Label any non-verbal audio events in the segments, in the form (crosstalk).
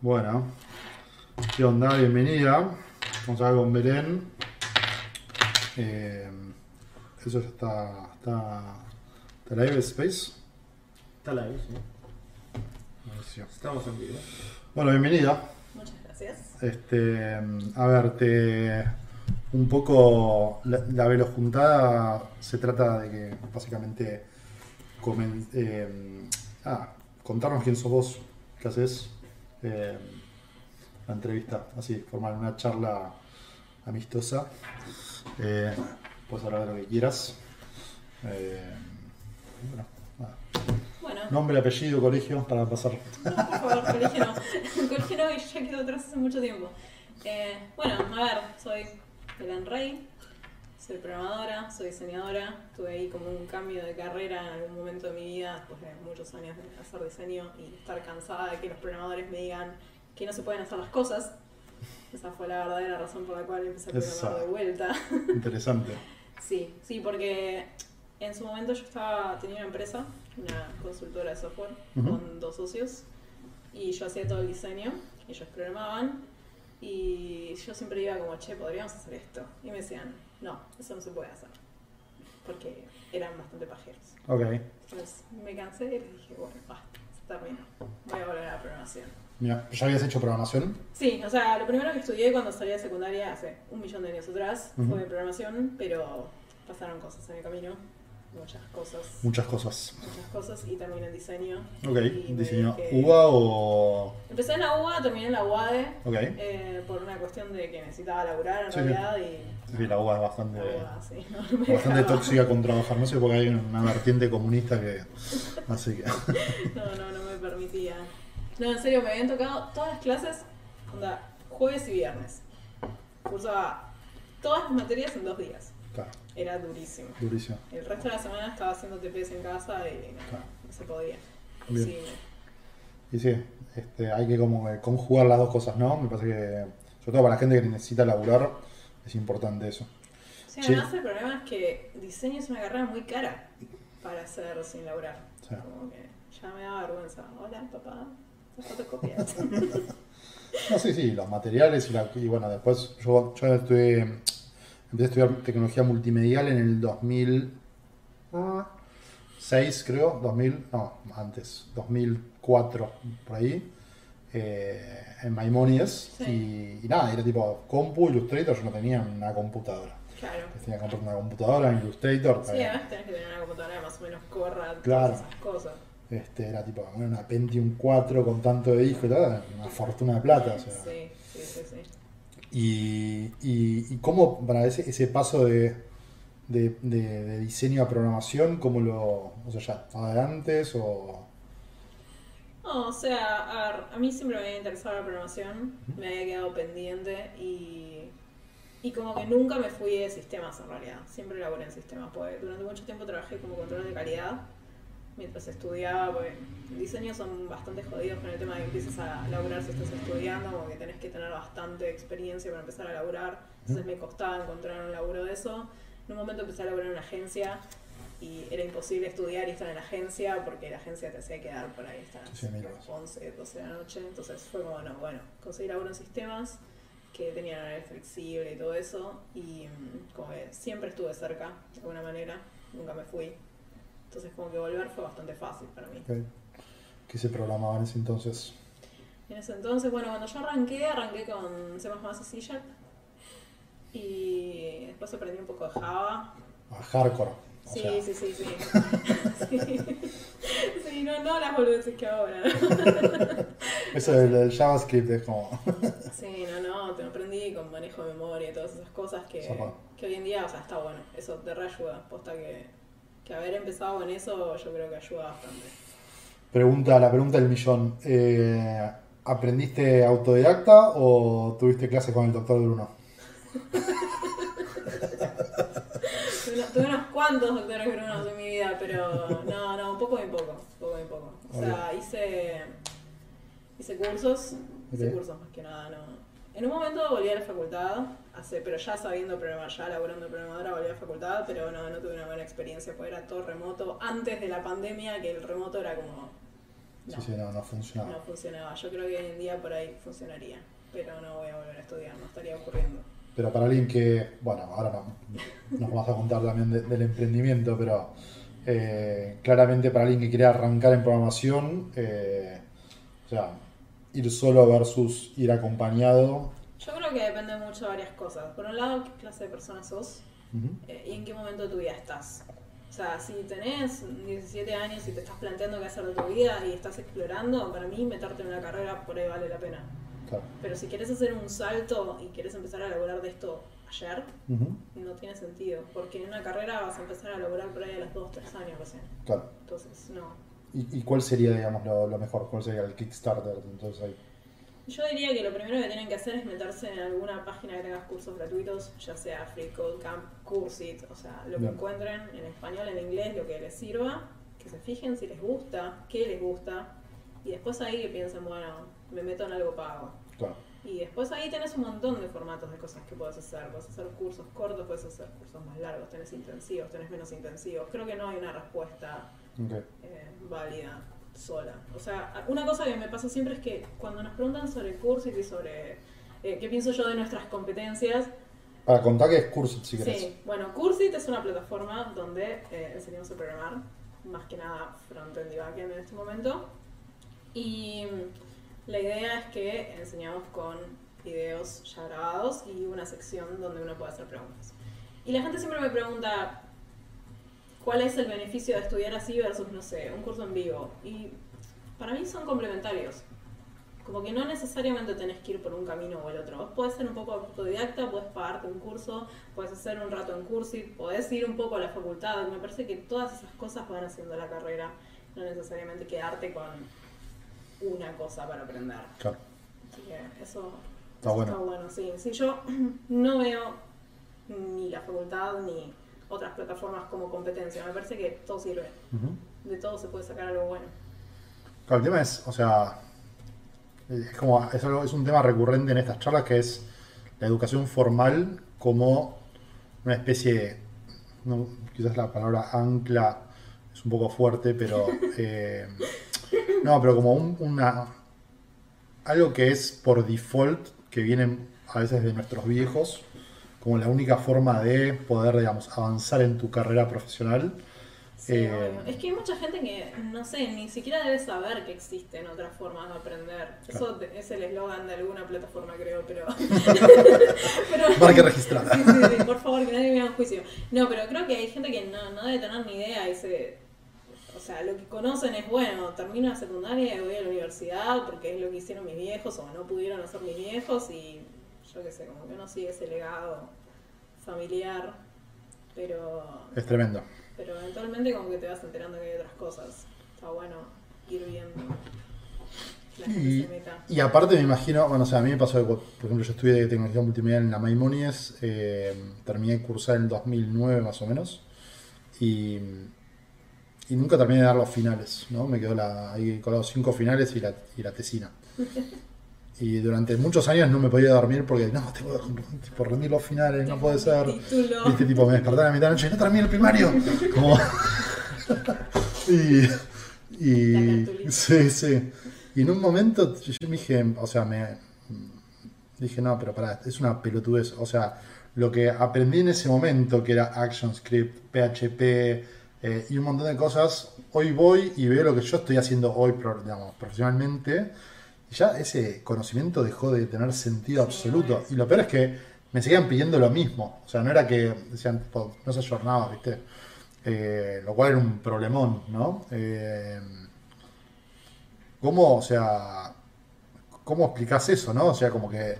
Bueno, ¿qué onda? Bienvenida. Vamos a ver con Belén. Eh, eso ya está, está, está live Space. Está live, sí. Estamos en vivo. Bueno, bienvenida. Muchas gracias. Este, a ver, te, un poco la, la velojuntada se trata de que básicamente comen- eh, ah, contarnos quién sos vos, qué haces, eh, la entrevista, así, formar una charla amistosa. Eh, puedes hablar de lo que quieras. Eh, bueno, nada. Bueno, Nombre, apellido, colegio, para pasar. (laughs) no, por favor, colegio no. (laughs) colegio no, que ya quedó atrás hace mucho tiempo. Eh, bueno, a ver, soy Belén Rey, soy programadora, soy diseñadora. Tuve ahí como un cambio de carrera en algún momento de mi vida, después de muchos años de hacer diseño y estar cansada de que los programadores me digan que no se pueden hacer las cosas. Esa fue la verdadera razón por la cual empecé a programar de vuelta. (laughs) Interesante. Sí, sí, porque en su momento yo estaba tenía una empresa, una consultora de software, Ujú. con dos socios, y yo hacía todo el diseño, ellos programaban, y yo siempre iba como, che, podríamos hacer esto. Y me decían, no, eso no se puede hacer, porque eran bastante pajeros. Ok. Entonces me cansé y dije, bueno, basta, se terminó, voy a volver a la programación. Mira, ¿ya habías hecho programación? Sí, o sea, lo primero que estudié cuando salí de secundaria hace un millón de años atrás fue programación, pero pasaron cosas en el camino, muchas cosas, Muchas cosas. muchas cosas, y terminé en diseño. Ok, diseño UBA o. Empecé en la UBA, terminé en la UADE, Ok. eh, por una cuestión de que necesitaba laburar en Sí, realidad, y Sí, la UBA es bastante, la UBA, sí, no, no me bastante dejaba. tóxica con trabajar. No sé porque hay una vertiente comunista que. (laughs) Así que. (laughs) No, no, no me permitía. No, en serio, me habían tocado todas las clases, onda, jueves y viernes. Cursaba todas las materias en dos días. Claro, Era durísimo. durísimo. El resto de la semana estaba haciendo TPS en casa y no, Claro. no se podía. Bien. Sí, Y sí, este, hay que como que conjugar las dos cosas, ¿no? Me parece que. Sobre todo para la gente que necesita laburar, es importante eso. Sí, Sí. además el problema es que diseño es una carrera muy cara para hacer sin laburar. Sí. Como que ya me da vergüenza. Hola, papá, fotocopias. (laughs) No, sí, sí, los materiales y, la- y bueno, después yo, yo estudié, empecé a estudiar tecnología multimedial en el 2006, creo, 2000, no, antes, 2004, por ahí, eh, en Maimonides. Sí. Y, y nada, era tipo compu, Illustrator, yo no tenía una computadora. claro. Tenía que comprar una computadora, Illustrator. Sí, eh, además tenés que tener una computadora que más o menos corra Claro. todas esas cosas. este, era tipo una Pentium 4 con tanto de disco y tal, una fortuna de plata. o sea. Sí, sí, sí, sí. Y, y, y cómo para ese, ese paso de, de, de- de diseño a programación, cómo lo. O sea, ya estaba antes o. No, o sea, a, ver, a mí siempre me había interesado la programación, me había quedado pendiente y, y como que nunca me fui de sistemas en realidad, siempre laboré en sistemas, porque durante mucho tiempo trabajé como control de calidad mientras estudiaba, porque en diseño son bastante jodidos con el tema de que empieces a laburar si estás estudiando, como que tenés que tener bastante experiencia para empezar a laburar, entonces me costaba encontrar un laburo de eso. En un momento empecé a laburar en una agencia y era imposible estudiar y estar en la agencia porque la agencia te hacía quedar por ahí hasta Sí, horas. 11, 12 de la noche. Entonces fue como, no, bueno, conseguí laburo en sistemas que tenían horario flexible y todo eso. Y mm, como que siempre estuve cerca, de alguna manera, nunca me fui. Entonces como que volver fue bastante fácil para mí. ok, que se programaba en ese entonces? En ese entonces, bueno, cuando yo arranqué, arranqué con C++ y C Sharp. Y después aprendí un poco de Java. A hardcore. O Sí, sea, sí, sí, sí. (laughs) sí. Sí, no, no las boludeces que ahora. Eso del, del JavaScript es como. (laughs) Sí, no, no, te aprendí con manejo de memoria y todas esas cosas que, que hoy en día, o sea, está bueno. Eso te reayuda. Posta que, que haber empezado con eso yo creo que ayuda bastante. Pregunta, la pregunta del millón. Eh, ¿Aprendiste autodidacta o tuviste clases con el doctor Bruno? Tuve unos- cuantos doctores Brunos en mi vida, pero no, no, un poco y poco, poco y poco. O sea, hice, hice cursos, hice cursos más que nada, no. En un momento volví a la facultad, hace, pero ya sabiendo programar, ya laburando de programadora, volví a la facultad, pero no, no tuve una buena experiencia, porque era todo remoto. Antes de la pandemia, que el remoto era como Sí, No. sí, no, no funcionaba. no funcionaba. Yo creo que hoy en día por ahí funcionaría, pero no voy a volver a estudiar, no estaría ocurriendo. Pero para alguien que, bueno, ahora no, nos vas a contar también de- del emprendimiento, pero eh, claramente para alguien que quiere arrancar en programación, eh, o sea, ir solo versus ir acompañado. Yo creo que depende mucho de varias cosas. Por un lado, qué clase de persona sos Ujú, eh, y en qué momento de tu vida estás. O sea, si tenés 17 años y te estás planteando qué hacer de tu vida y estás explorando, para mí meterte en una carrera por ahí vale la pena. claro. Pero si quieres hacer un salto y quieres empezar a laburar de esto ayer, Ujú, no tiene sentido. Porque en una carrera vas a empezar a laburar por ahí a los 2 3 años recién. claro. Entonces, no. ¿Y, y cuál sería, digamos, lo, lo mejor? ¿Cuál sería el Kickstarter? Entonces ahí. Yo diría que lo primero que tienen que hacer es meterse en alguna página que tenga cursos gratuitos, ya sea Free Code Camp, Cursit, o sea, lo que Bien. encuentren en español, en inglés, lo que les sirva, que se fijen si les gusta, qué les gusta, y después ahí que piensen, bueno, me meto en algo pago. Claro. Y después ahí tenés un montón de formatos de cosas que puedes hacer. Puedes hacer cursos cortos, puedes hacer cursos más largos, tenés intensivos, tenés menos intensivos. Creo que no hay una respuesta Ok. eh, válida sola. O sea, una cosa que me pasa siempre es que cuando nos preguntan sobre Cursit y sobre eh, qué pienso yo de nuestras competencias, Para contar que es Cursit, si querés. sí, bueno, Cursit es una plataforma donde eh, enseñamos a programar, más que nada frontend y backend en este momento. Y mm, la idea es que enseñamos con videos ya grabados y una sección donde uno puede hacer preguntas. Y la gente siempre me pregunta, ¿cuál es el beneficio de estudiar así versus, no sé, un curso en vivo? Y para mí son complementarios. Como que no necesariamente tenés que ir por un camino o el otro. Vos podés ser un poco autodidacta, podés pagarte un curso, podés hacer un rato en Cursit, podés ir un poco a la facultad. Me parece que todas esas cosas van haciendo la carrera, no necesariamente quedarte con una cosa para aprender. Claro. Así que eso Está eso bueno. Está bueno, sí. Sí, yo (clears throat) no veo ni la facultad ni otras plataformas como competencia. Me parece que todo sirve. Ujú. De todo se puede sacar algo bueno. Claro, el tema es, o sea, es como, es, algo, es un tema recurrente en estas charlas que es la educación formal como una especie, de- no, quizás la palabra ancla es un poco fuerte, pero (laughs) eh, no, pero como un- una algo que es por default que viene a veces de nuestros viejos como la única forma de poder, digamos, avanzar en tu carrera profesional. Sí, Eh. Es que hay mucha gente que, no sé, ni siquiera debe saber que existen otras formas de aprender. Eso es el eslogan de alguna plataforma, creo, pero... (laughs) pero Marca registrada. Sí, sí, sí, por favor, que nadie me haga un juicio. No, pero creo que hay gente que no, no debe tener ni idea. Y se, o sea, lo que conocen es, bueno, termino la secundaria y voy a la universidad porque es lo que hicieron mis viejos o no pudieron hacer mis viejos y yo qué sé, como que uno sigue ese legado familiar. Pero, Es tremendo. pero eventualmente como que te vas enterando que hay otras cosas. Está bueno ir viendo. La gente Y, se meta. y aparte me imagino, bueno, o sea, a mí me pasó por ejemplo, yo estudié tecnología multimedia en la Maimonides, eh, terminé de cursar en el 2009 más o menos, y, y nunca terminé de dar los finales, ¿no? Me quedó la, ahí con los cinco finales y la, y la tesina. (laughs) Y durante muchos años no me podía dormir porque, no, tengo tipo, rendir los finales, no puede ser. Viste, tipo, me despertaba a la mitad de la noche, no terminé el primario. Como... (laughs) y, y sí, sí. Y en un momento yo me dije, o sea, me dije, no, pero pará, es una pelotudez. O sea, lo que aprendí en ese momento, que era ActionScript, PHP eh, y un montón de cosas, hoy voy y veo lo que yo estoy haciendo hoy, digamos, profesionalmente. Ya ese conocimiento dejó de tener sentido absoluto. Y lo peor es que me seguían pidiendo lo mismo. O sea, no era que decían, no se ayornaba, ¿viste? Eh, lo cual era un problemón, ¿no? Eh, ¿Cómo, o sea, cómo explicás eso, no? O sea, como que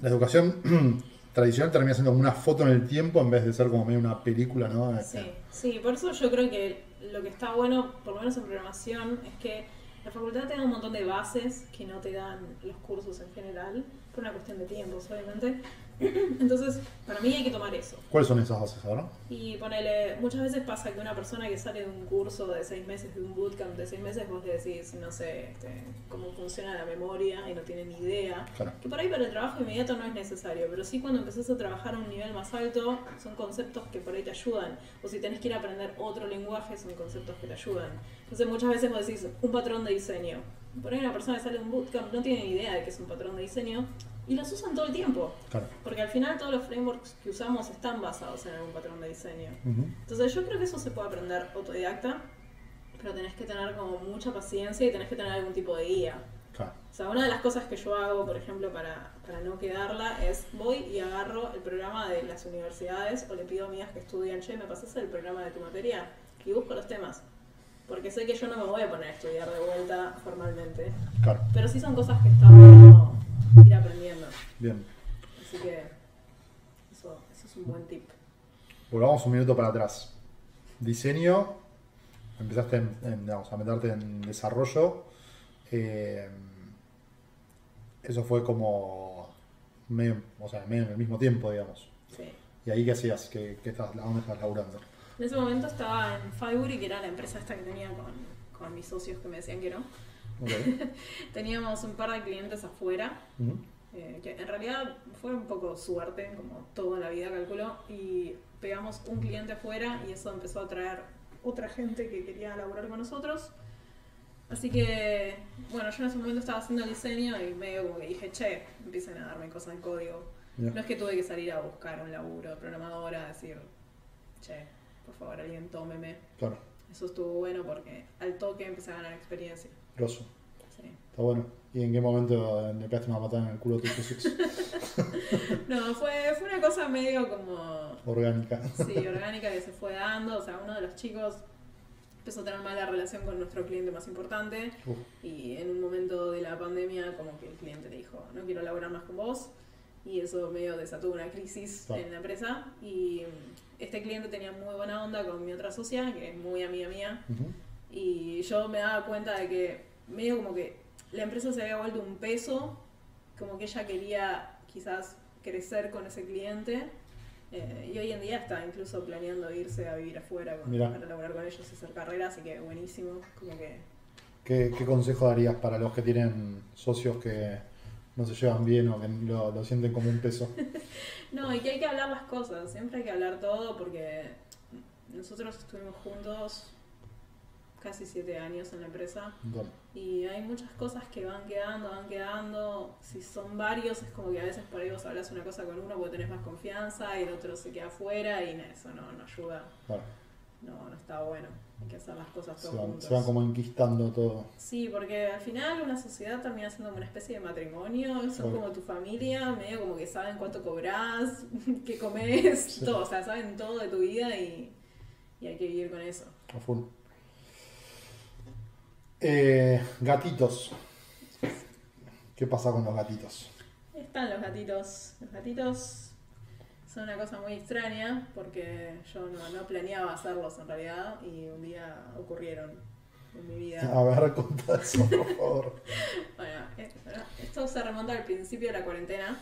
la educación (clears throat) tradicional termina siendo como una foto en el tiempo en vez de ser como medio una película, ¿no? Sí, sí, por eso yo creo que lo que está bueno, por lo menos en programación, es que la facultad te da un montón de bases que no te dan los cursos en general, por una cuestión de tiempos, obviamente. (clears throat) Entonces, para mí hay que tomar eso. ¿Cuáles son esas bases ahora? Y ponele, muchas veces pasa que una persona que sale de un curso de seis meses, de un bootcamp de seis meses, vos le decís, no sé, este, cómo funciona la memoria y no tiene ni idea. Claro. Que por ahí para el trabajo inmediato no es necesario, pero sí cuando empezás a trabajar a un nivel más alto, son conceptos que por ahí te ayudan. O si tenés que ir a aprender otro lenguaje, son conceptos que te ayudan. Entonces muchas veces vos decís, un patrón de diseño. Por ahí una persona que sale de un bootcamp no tiene ni idea de qué es un patrón de diseño y los usan todo el tiempo. Claro. Porque al final todos los frameworks que usamos están basados en algún patrón de diseño. Ujú. Entonces yo creo que eso se puede aprender autodidacta, pero tenés que tener como mucha paciencia y tenés que tener algún tipo de guía. Claro. O sea, una de las cosas que yo hago, por ejemplo, para, para no quedarla, es voy y agarro el programa de las universidades o le pido a amigas que estudian, che, ¿me pasas el programa de tu materia? Y busco los temas. Porque sé que yo no me voy a poner a estudiar de vuelta formalmente. Claro. Pero sí son cosas que está bueno ir aprendiendo. Bien. Así que eso, eso es un buen tip. Volvamos un minuto para atrás. Diseño. Empezaste en- en, digamos, a meterte en desarrollo. eh, eso fue como medio, o sea, medio en el mismo tiempo, digamos. Sí. ¿Y ahí qué hacías? ¿Qué, qué estás, ¿A dónde estás laburando? En ese momento estaba en Fibury, que era la empresa esta que tenía con, con mis socios que me decían que no. (laughs) Teníamos un par de clientes afuera, eh, que en realidad fue un poco suerte, como todo en la vida calculo, y pegamos un cliente afuera y eso empezó a traer otra gente que quería laburar con nosotros. Así que, bueno, yo en ese momento estaba haciendo el diseño y medio como que dije, che, empiecen a darme cosas de código. No es que tuve que salir a buscar un laburo de programadora, decir, che, por favor, alguien tómeme. Claro. Eso estuvo bueno porque al toque empecé a ganar experiencia. Grosso. Sí. Está bueno. ¿Y en qué momento le pegaste una patada en el culo a socios? (laughs) No, fue, fue una cosa medio como, Orgánica. sí, orgánica que se fue dando. O sea, uno de los chicos empezó a tener mala relación con nuestro cliente más importante Uf, y en un momento de la pandemia como que el cliente le dijo, no quiero laburar más con vos. Y eso medio desató una crisis Claro. en la empresa. Y este cliente tenía muy buena onda con mi otra socia, que es muy amiga mía. Y yo me daba cuenta de que medio como que la empresa se había vuelto un peso, como que ella quería quizás crecer con ese cliente. eh, y hoy en día está incluso planeando irse a vivir afuera con- para laburar con ellos y hacer carrera, así que buenísimo. Como que ¿Qué, qué consejo darías para los que tienen socios que no se llevan bien o que lo, lo sienten como un peso? (laughs) No, y que hay que hablar las cosas, siempre hay que hablar todo porque nosotros estuvimos juntos casi siete años en la empresa Bueno, y hay muchas cosas que van quedando, van quedando. Si son varios, es como que a veces por ahí vos hablas una cosa con uno porque tenés más confianza y el otro se queda afuera y eso no, no ayuda, claro. No, no está bueno. Hay que hacer las cosas Se todos van, juntos. se van como enquistando todo. Sí, porque al final una sociedad termina siendo como una especie de matrimonio, son Obvio. como tu familia, medio como que saben cuánto cobras, (laughs) qué comes, Sí. todo, o sea, saben todo de tu vida y, y hay que vivir con eso. A full. Eh, gatitos. ¿Qué pasa con los gatitos? Están los gatitos, los gatitos son una cosa muy extraña porque yo no, no planeaba hacerlos en realidad y un día ocurrieron en mi vida. A ver, contá eso, por (laughs) favor. Bueno, eh, esto se remonta al principio de la cuarentena.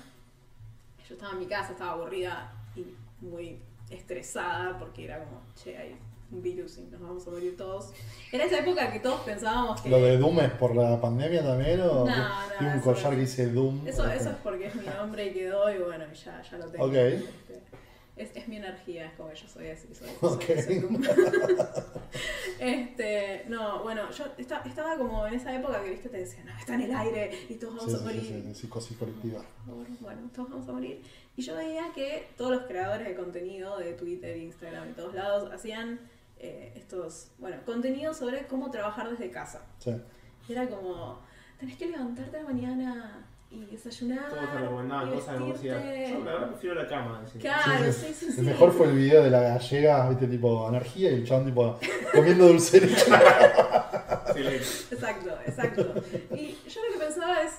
Yo estaba en mi casa, estaba aburrida y muy estresada porque era como, che, hay un virus y nos vamos a morir todos. Era esa época que todos pensábamos que... ¿Lo de Doom es por la pandemia también? ¿O No, no, un collar que dice Doom? Eso, eso es porque es mi nombre y quedó y bueno, ya, ya lo tengo. Ok. Este, es, es mi energía, es como yo soy así. Soy, soy- Ok. soy Doom. (laughs) (laughs) este, no, bueno, yo esta- estaba como en esa época que viste te decían, no, está en el aire y todos vamos Sí, a sí, morir. sí, sí, psicosis colectiva. Bueno, todos vamos a morir. Y yo veía que todos los creadores de contenido de Twitter, Instagram y todos lados hacían eh, estos, bueno, contenidos sobre cómo trabajar desde casa. Sí. Y era como, tenés que levantarte a la mañana y desayunar. Todos recomendaban cosas de universidad. vestirte". Yo la verdad prefiero la cama. decía. Claro, Sí, sí, sí, sí. El mejor fue el video de la gallega, viste, tipo energía y el chabón tipo comiendo dulce leche. Sí, le- Exacto, exacto. Y yo lo que pensaba es,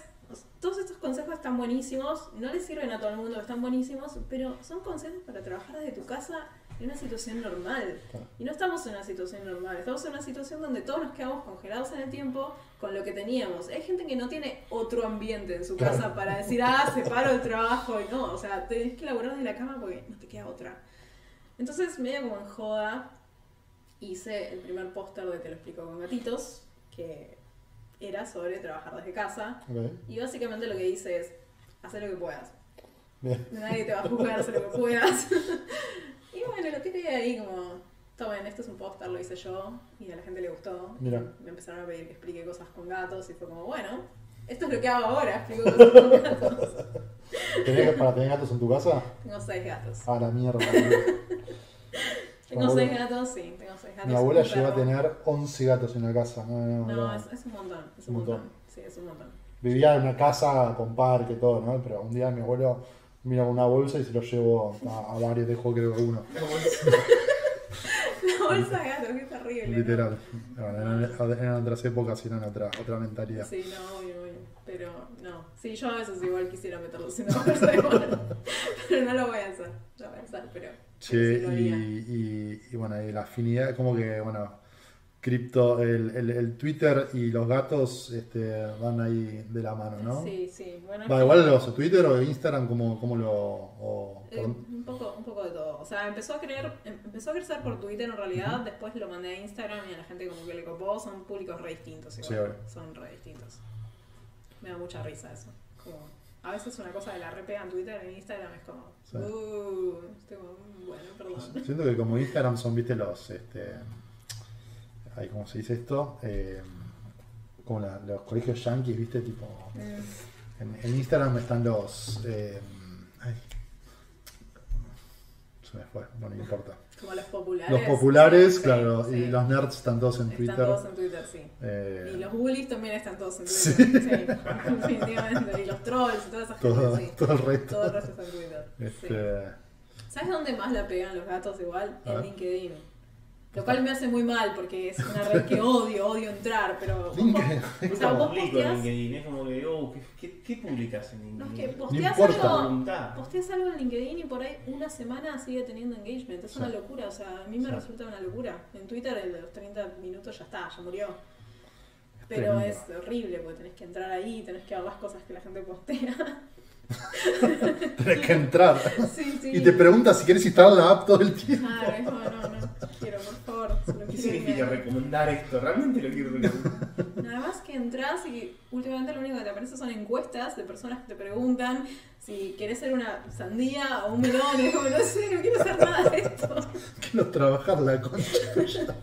todos estos consejos están buenísimos, no les sirven a todo el mundo, están buenísimos, pero son consejos para trabajar desde tu casa en una situación normal. Y no estamos en una situación normal, estamos en una situación donde todos nos quedamos congelados en el tiempo con lo que teníamos. Hay gente que no tiene otro ambiente en su Claro. casa para decir, ah, separo el trabajo y no, o sea, tenés que laburar desde la cama porque no te queda otra. Entonces, medio como en joda, hice el primer póster de Te lo explico con gatitos, que era sobre trabajar desde casa. Y básicamente lo que dice es, hacer lo que puedas. Bien. Nadie te va a juzgar, haz lo que puedas. (laughs) y bueno, lo tiré ahí como, tomen, este es un póster, lo hice yo, y a la gente le gustó. Mira. Me empezaron a pedir que explique cosas con gatos, y fue como, bueno, esto es lo que hago ahora, explico cosas con (laughs) gatos. ¿Tenés, ¿Para tener gatos en tu casa? Tengo seis gatos. Ah, la mierda. (laughs) Tengo seis gatos, sí, tengo seis gatos. Mi abuela llegó a tener 11 gatos en la casa. No, no, No, no. es, es un montón, es Un un montón. montón. Sí, es un montón. Vivía en una casa con parque, todo, ¿no? Pero un día mi abuelo vino con una bolsa y se lo llevó a, a varios, dejó creo que uno. Bolsa de gatos, qué terrible. ¿no? Literal. Bueno, eran, eran otras épocas y eran otra, otra mentalidad. Sí, no, obvio, obvio. Pero no. Sí, yo a veces igual quisiera meterlos (laughs) en una bolsa de bola. Pero no lo voy a hacer. No lo voy a hacer, pero. Che, pero sí y, y, y bueno, y la afinidad, como que, bueno, cripto, el, el, el Twitter y los gatos este, van ahí de la mano, ¿no? Sí, sí. Bueno, Va, igual los Twitter o Instagram, ¿cómo, cómo lo...? o- eh, un, poco, un poco de todo. O sea, empezó a, creer, em- empezó a crecer por Twitter en realidad, después lo mandé a Instagram y a la gente como que le copó. Son públicos re distintos. igual. Sí. Son re distintos. Me da mucha risa eso. Como, a veces una cosa de la repega en Twitter, en Instagram es como, Sí. uh, estoy como, bueno, perdón. Siento que como Instagram son, viste, los... Este, ay, ¿Cómo se dice esto? Eh, como la- los colegios yankees, viste, tipo... Mm. En, en Instagram están los... eh, ay, se me fue, no me importa. Como los populares. Los populares, Sí, claro, sí. y los nerds están todos en Están Twitter. todos en Twitter, sí. Eh, Y los bullies también están todos en. Twitter. Sí, definitivamente. Y los trolls y toda esa gente, todo, sí. todo el resto. Todo el resto está en Twitter. Este, ¿Sabes dónde más la pegan los gatos igual? En. LinkedIn. Lo cual me hace muy mal porque es una red que odio, odio entrar, pero... LinkedIn. o sea, vos en posteás... LinkedIn, es como que, oh, ¿qué, qué, publicas en No, es LinkedIn? que importa. algo, algo en LinkedIn y por ahí una semana sigue teniendo engagement. Es una Sí. locura, o sea, a mí me Sí. resulta una locura. En Twitter el de los 30 minutos ya está, ya murió. Pero tremendo. es horrible porque tenés que entrar ahí, tenés que ver las cosas que la gente postea. (laughs) (laughs) Tenés que entrar. Sí, sí. Y te preguntas si quieres instalar la app todo el tiempo. Claro, es como, no, no, quiero, por favor. si lo ¿Qué quiero significa recomendar esto? ¿Realmente lo quiero recomendar? Nada más que entras y últimamente lo único que te aparece son encuestas de personas que te preguntan si querés ser una sandía o un melón. Y es como, no sé, no quiero hacer nada de esto. (laughs) Quiero trabajar la concha. (laughs)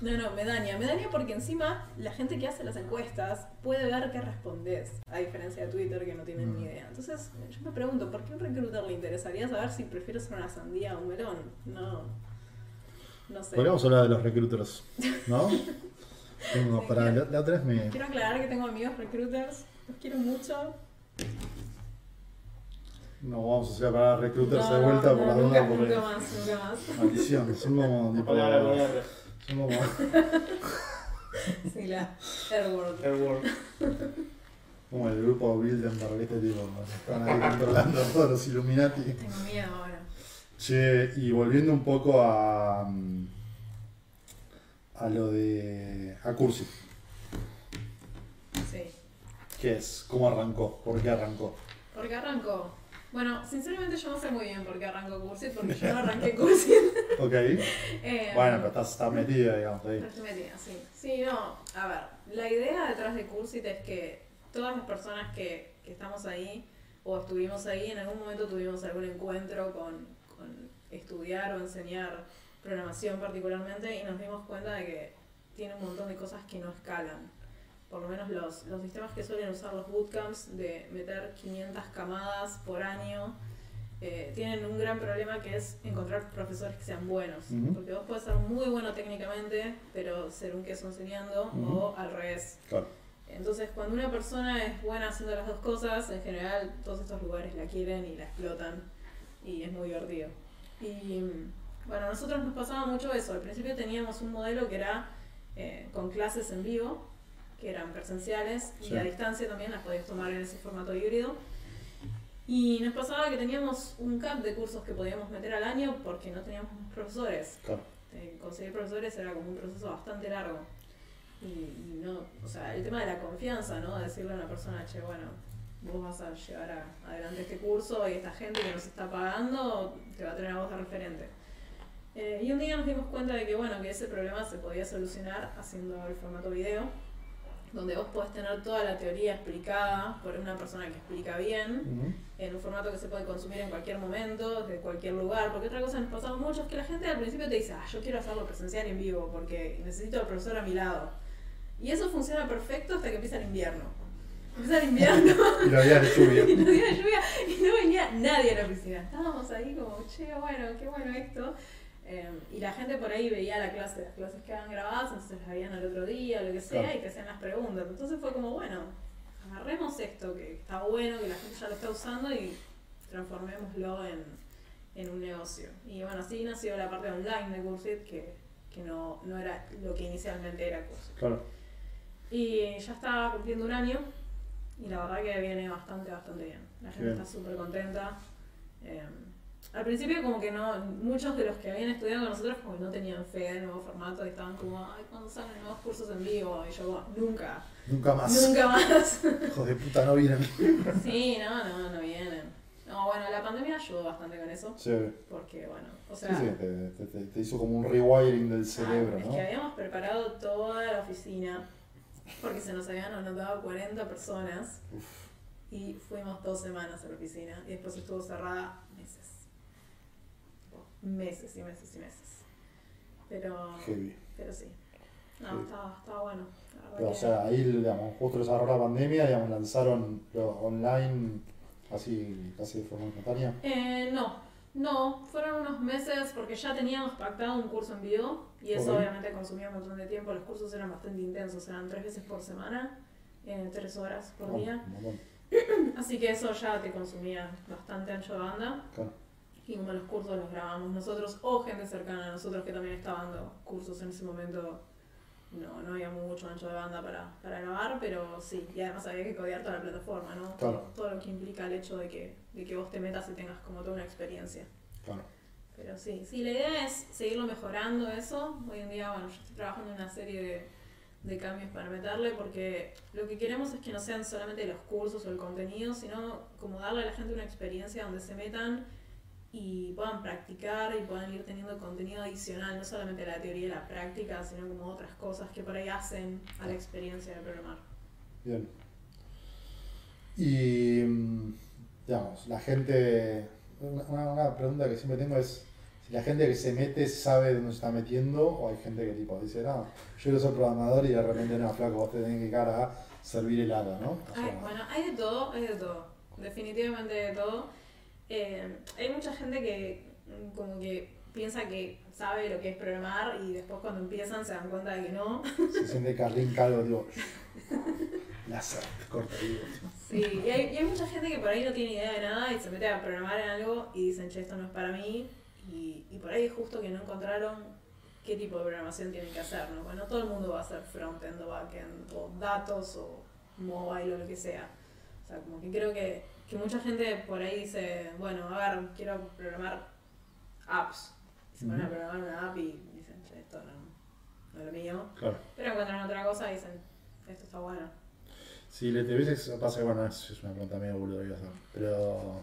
No, no, me daña. Me daña porque encima la gente que hace las encuestas puede ver qué respondes, a diferencia de Twitter que no tienen ni Mm. idea. Entonces, yo me pregunto, ¿por qué a un recruiter le interesaría saber si prefiero ser una sandía o un melón? No. No sé. Podríamos hablar de los recruiters, ¿no? (laughs) Tengo Sí, para la, quiero- la otra vez me. Quiero aclarar que tengo amigos recruiters, los quiero mucho. No vamos a hacer para recruiters No, de vuelta no, por la nunca, duda porque. nunca más, nunca más. Maldición, son como. Son como. (laughs) Sí, la Airworld. Airworld. como el grupo Bilderberg, este tipo. ¿no? Están ahí controlando a todos los Illuminati. Tengo miedo ahora. Che, y volviendo un poco a. a lo de. a Cursi. Sí. ¿Qué es? ¿Cómo arrancó? ¿Por qué arrancó? ¿Por qué arrancó? Bueno, sinceramente yo no sé muy bien por qué arrancó Cursit, porque yo no arranqué Cursit. (laughs) Ok. Eh, Bueno, pero estás, estás metida, digamos, ahí. estoy metida, sí. Sí, no, a ver, la idea detrás de Cursit es que todas las personas que, que estamos ahí o estuvimos ahí, en algún momento tuvimos algún encuentro con, con estudiar o enseñar programación particularmente y nos dimos cuenta de que tiene un montón de cosas que no escalan. Por lo menos los, los sistemas que suelen usar los bootcamps de meter 500 camadas por año eh, tienen un gran problema que es encontrar profesores que sean buenos. Ujú. Porque vos puedes ser muy bueno técnicamente, pero ser un queso enseñando Ujú. o al revés. Claro. Entonces, cuando una persona es buena haciendo las dos cosas, en general todos estos lugares la quieren y la explotan y es muy divertido. Y bueno, a nosotros nos pasaba mucho eso. Al principio teníamos un modelo que era eh, con clases en vivo, que eran presenciales Sí. y a distancia también las podías tomar en ese formato híbrido. Y nos pasaba que teníamos un cap de cursos que podíamos meter al año porque no teníamos profesores. Claro. Eh, conseguir profesores era como un proceso bastante largo. Y, y no, o sea, el tema de la confianza, ¿no? Decirle a una persona, che, bueno, vos vas a llevar a- adelante este curso y esta gente que nos está pagando te va a tener a vos de referente. Eh, y un día nos dimos cuenta de que, bueno, que ese problema se podía solucionar haciendo el formato video, donde vos podés tener toda la teoría explicada por una persona que explica bien, Ujú. en un formato que se puede consumir en cualquier momento, desde cualquier lugar. Porque otra cosa que nos pasaba mucho es que la gente al principio te dice, ah, yo quiero hacerlo presencial en vivo porque necesito al profesor a mi lado. Y eso funciona perfecto hasta que empieza el invierno. Empieza el invierno (laughs) Y la vida de lluvia. (laughs) y no había lluvia y no venía nadie a la oficina. Estábamos ahí como, che, bueno, qué bueno esto. Eh, y la gente por ahí veía la clase, las clases que eran grabadas, entonces las veían al otro día, lo que sea, Claro. y te hacían las preguntas. Entonces fue como, bueno, agarremos esto que está bueno, que la gente ya lo está usando y transformémoslo en, en un negocio. Y bueno, así nació la parte online de Cursit, que, que no, no era lo que inicialmente era Cursit. Claro. Y ya está cumpliendo un año y la verdad que viene bastante, bastante bien. La gente Bien. está súper contenta. Eh, al principio como que no, muchos de los que habían estudiado con nosotros como que no tenían fe del nuevo formato y estaban como, ay, ¿cuándo salen nuevos cursos en vivo? Y yo, "Bueno, nunca, Nunca más. nunca más. (laughs) Hijos de puta no vienen. sí, no, no, no vienen. No, bueno, la pandemia ayudó bastante con eso, Sí, porque bueno, o sea... sí, te, te- te- te hizo como un rewiring del cerebro, Ah, es ¿no? que habíamos preparado toda la oficina porque se nos habían anotado 40 personas y fuimos dos semanas a la oficina y después estuvo cerrada meses. Meses y meses y meses. Pero, Heavy. pero sí. No, Sí. estaba, estaba bueno. Pero, o sea, ahí, digamos, justo agarró la pandemia, digamos, lanzaron lo online así, casi de forma instantánea. Eh, no, no, fueron unos meses porque ya teníamos pactado un curso en vivo y eso obviamente consumía un montón de tiempo. Los cursos eran bastante intensos, eran tres veces por semana, eh, tres horas por Ah, día. (clears throat) Así que eso ya te consumía bastante ancho de banda. Claro. Y como los cursos los grabamos nosotros o gente cercana a nosotros que también estaba dando cursos en ese momento, no, no había mucho ancho de banda para, para grabar, pero sí, y además había que codear toda la plataforma, ¿no? Claro. Todo, lo que implica el hecho de que, de que vos te metas y tengas como toda una experiencia. Claro. Pero sí, sí, la idea es seguirlo mejorando eso. Hoy en día, bueno, yo estoy trabajando en una serie de, de cambios para meterle porque lo que queremos es que no sean solamente los cursos o el contenido, sino como darle a la gente una experiencia donde se metan y puedan practicar y puedan ir teniendo contenido adicional, no solamente la teoría y la práctica, sino como otras cosas que por ahí hacen a la experiencia de programar. Bien. Y, mm, digamos, la gente. Una, una pregunta que siempre tengo es: si la gente que se mete sabe dónde se está metiendo, o hay gente que tipo dice, no, yo quiero ser programador y de repente, no, flaco, vos te tenés que dedicar a servir helado, ¿no? O sea, Ay, bueno, hay de todo, hay de todo. Definitivamente de todo. Eh, hay mucha gente que como que piensa que sabe lo que es programar y después cuando empiezan se dan cuenta de que no. se siente Carlín Calvo, digo, (laughs) láser, corta, digo. Sí, y hay, y hay mucha gente que por ahí no tiene idea de nada y se mete a programar en algo y dicen, che, esto no es para mí. Y, y por ahí es justo que no encontraron qué tipo de programación tienen que hacer, ¿no? Bueno, todo el mundo va a hacer frontend o backend o datos o mobile o lo que sea. O sea, como que creo que, que mucha gente por ahí dice, bueno, a ver, quiero programar apps. Y se ponen a programar una app y dicen, esto no, no es lo mío. Claro. Pero encuentran otra cosa y dicen, esto está bueno. Si le te veces pasa que, bueno, es, es una pregunta medio boludo, iba a hacer. Pero.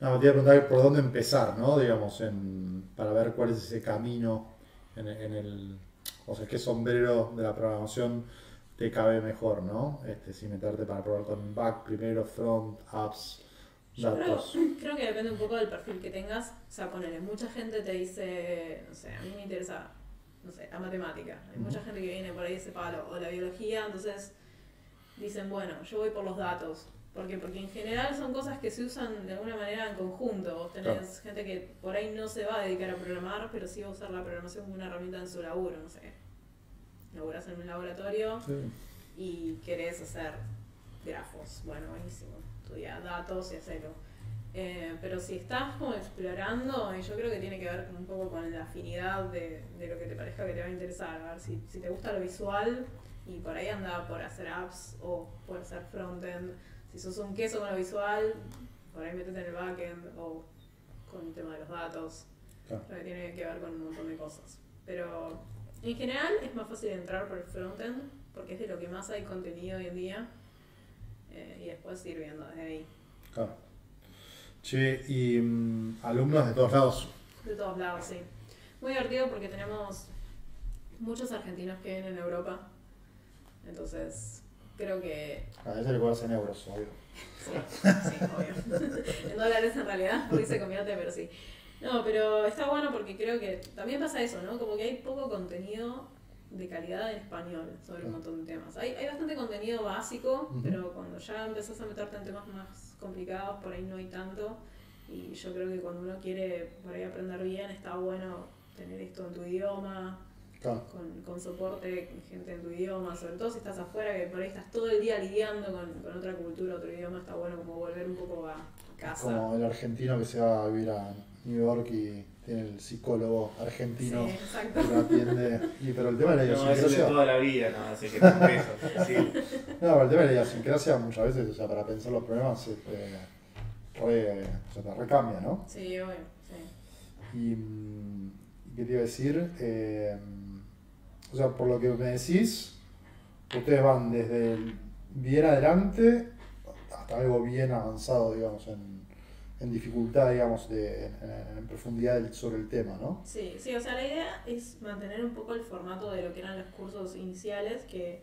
No, te iba a preguntar por dónde empezar, ¿no? Digamos, en, para ver cuál es ese camino en, en el. O sea, qué sombrero de la programación te cabe mejor, ¿no? Este, si meterte para probar con back primero, front, apps, Yo creo, datos. (laughs) creo que depende un poco del perfil que tengas. O sea, ponele, mucha gente te dice, no sé, a mí me interesa, no sé, la matemática. Hay mucha gente que viene por ahí ese palo, o la biología, entonces dicen, bueno, yo voy por los datos. ¿Por qué? Porque en general son cosas que se usan de alguna manera en conjunto. Vos tenés Claro. gente que por ahí no se va a dedicar a programar, pero sí va a usar la programación como una herramienta en su laburo, no sé. Laburás en un laboratorio, Sí. y querés hacer grafos, bueno, buenísimo, estudia datos y hacelo. Eh, pero si estás como explorando, y yo creo que tiene que ver como un poco con la afinidad de, de lo que te parezca que te va a interesar. A ver, si, si te gusta lo visual y por ahí anda por hacer apps o por hacer frontend. Si sos un queso con lo visual, por ahí metete en el backend o con el tema de los datos, Claro. lo que tiene que ver con un montón de cosas. Pero en general es más fácil entrar por el frontend porque es de lo que más hay contenido hoy en día eh, y después ir viendo desde ahí, Claro. Che, y mm, alumnos de todos lados. de todos lados, sí. Muy divertido porque tenemos muchos argentinos que vienen en Europa, entonces creo que A veces le cobras en euros, obvio. Sí, sí, obvio. (laughs) en dólares en realidad, porque se convierte, pero sí. No, pero está bueno porque creo que también pasa eso, ¿no? Como que hay poco contenido de calidad en español sobre un montón de temas. Hay, hay bastante contenido básico, pero cuando ya empezás a meterte en temas más complicados, por ahí no hay tanto. Y yo creo que cuando uno quiere por ahí aprender bien, está bueno tener esto en tu idioma, Claro. con, con soporte, gente en tu idioma, sobre todo si estás afuera, que por ahí estás todo el día lidiando con, con otra cultura, otro idioma, está bueno como volver un poco a casa. Como el argentino que se va a vivir a New York y tiene el psicólogo argentino Sí, que lo atiende. Y, pero el tema de la No, eso de idiosincrasia. toda la vida, no, así que por eso. Sí. No, pero el tema de la idiosincrasia muchas veces, o sea, para pensar los problemas, este, re, o sea, te recambia, ¿no? Sí, obvio, sí. Y, mm, ¿y ¿qué te iba a decir? Eh, o sea, por lo que me decís, ustedes van desde el bien adelante hasta algo bien avanzado, digamos, en, en dificultad, digamos, de, en, en profundidad sobre el tema, ¿no? Sí, sí, o sea, la idea es mantener un poco el formato de lo que eran los cursos iniciales, que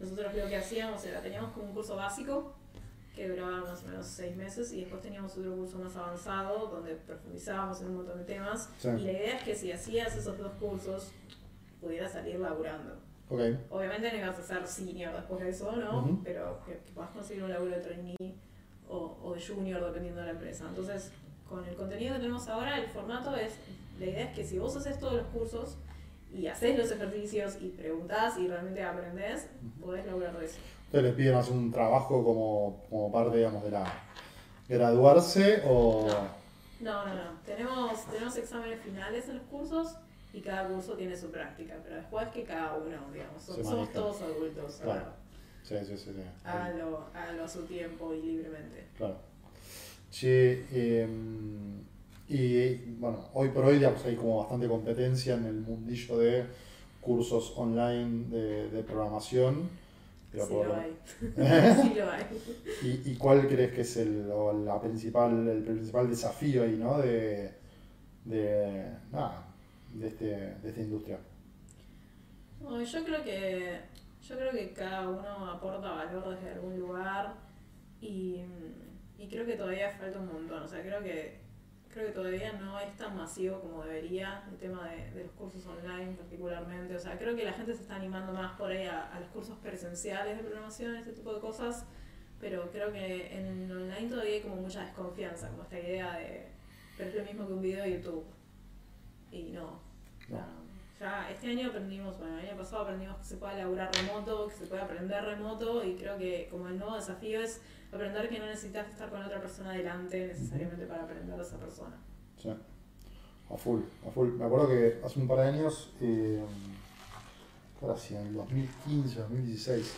nosotros lo que hacíamos era, teníamos como un curso básico, que duraba más o menos seis meses, y después teníamos otro curso más avanzado, donde profundizábamos en un montón de temas, Sí. y la idea es que si hacías esos dos cursos, pudieras salir laburando. Ok, Obviamente no ibas a ser senior después de eso, ¿no? Ujú. Pero que, que puedas conseguir un laburo de trainee o, o junior, dependiendo de la empresa. Entonces, con el contenido que tenemos ahora, el formato es, la idea es que si vos haces todos los cursos y haces los ejercicios y preguntás y realmente aprendés, podés lograr eso. Ustedes les piden hacer un trabajo como, como parte, digamos, de la graduarse o... No, no, no. Tenemos, tenemos exámenes finales en los cursos y cada curso tiene su práctica, pero después que cada uno, digamos, somos maneja. todos adultos. Claro. Sí, sí, sí. sí. A su tiempo y libremente. Claro. Che, eh, y bueno, hoy por hoy digamos, hay como bastante competencia en el mundillo de cursos online de, de programación. Pero Sí por- lo hay. (laughs) sí lo hay. (laughs) ¿Y, y cuál crees que es el, o la principal, el principal desafío ahí, ¿no? De, de, nada, de, este, de esta industria. No, yo creo que yo creo que cada uno aporta valor desde algún lugar y, y creo que todavía falta un montón. O sea, creo que creo que todavía no es tan masivo como debería el tema de, de los cursos online particularmente. O sea, creo que la gente se está animando más por ahí a, a los cursos presenciales de programación, ese tipo de cosas. Pero creo que en online todavía hay como mucha desconfianza, como esta idea de, pero es lo mismo que un video de YouTube. Y no, No. Ya- este año aprendimos, bueno, el año pasado aprendimos que se puede laburar remoto, que se puede aprender remoto y creo que como el nuevo desafío es aprender que no necesitas estar con otra persona delante necesariamente para aprender de esa persona. Sí. A full, a full. Me acuerdo que hace un par de años, ahora sí, en el 2015, 2016,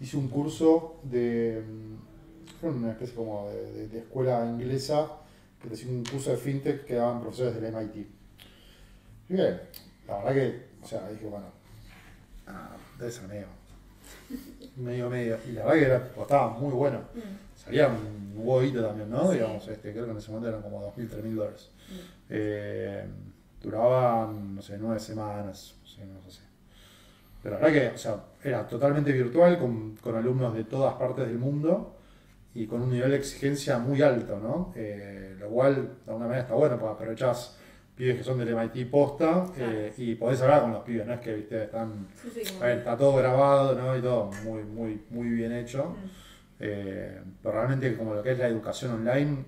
hice un curso de. mm, Fue una especie como de, de- escuela inglesa que te hacía un curso de fintech que daban profesores del MIT. Y bien, la verdad que, o sea, dije, bueno, ah, debe ser medio. Medio, medio. Y la verdad que era, tipo, estaba muy bueno. Salía un huevito también, ¿no? Sí. Digamos, este, creo que en ese momento eran como 2.000, 3.000 dólares. Mm. Eh, duraban, no sé, nueve semanas, no sé, no sé. Pero la verdad que, o sea, era totalmente virtual, con, con alumnos de todas partes del mundo y con un nivel de exigencia muy alto, ¿no? Eh, lo cual, de alguna manera, está bueno, porque aprovechás pibes que son del MIT posta eh, y podés hablar con los pibes, no es que, viste, están... Sí, sí, como- A ver, está todo grabado, ¿no? Y todo muy, muy, muy bien hecho. Mm. Eh, pero realmente como lo que es la educación online,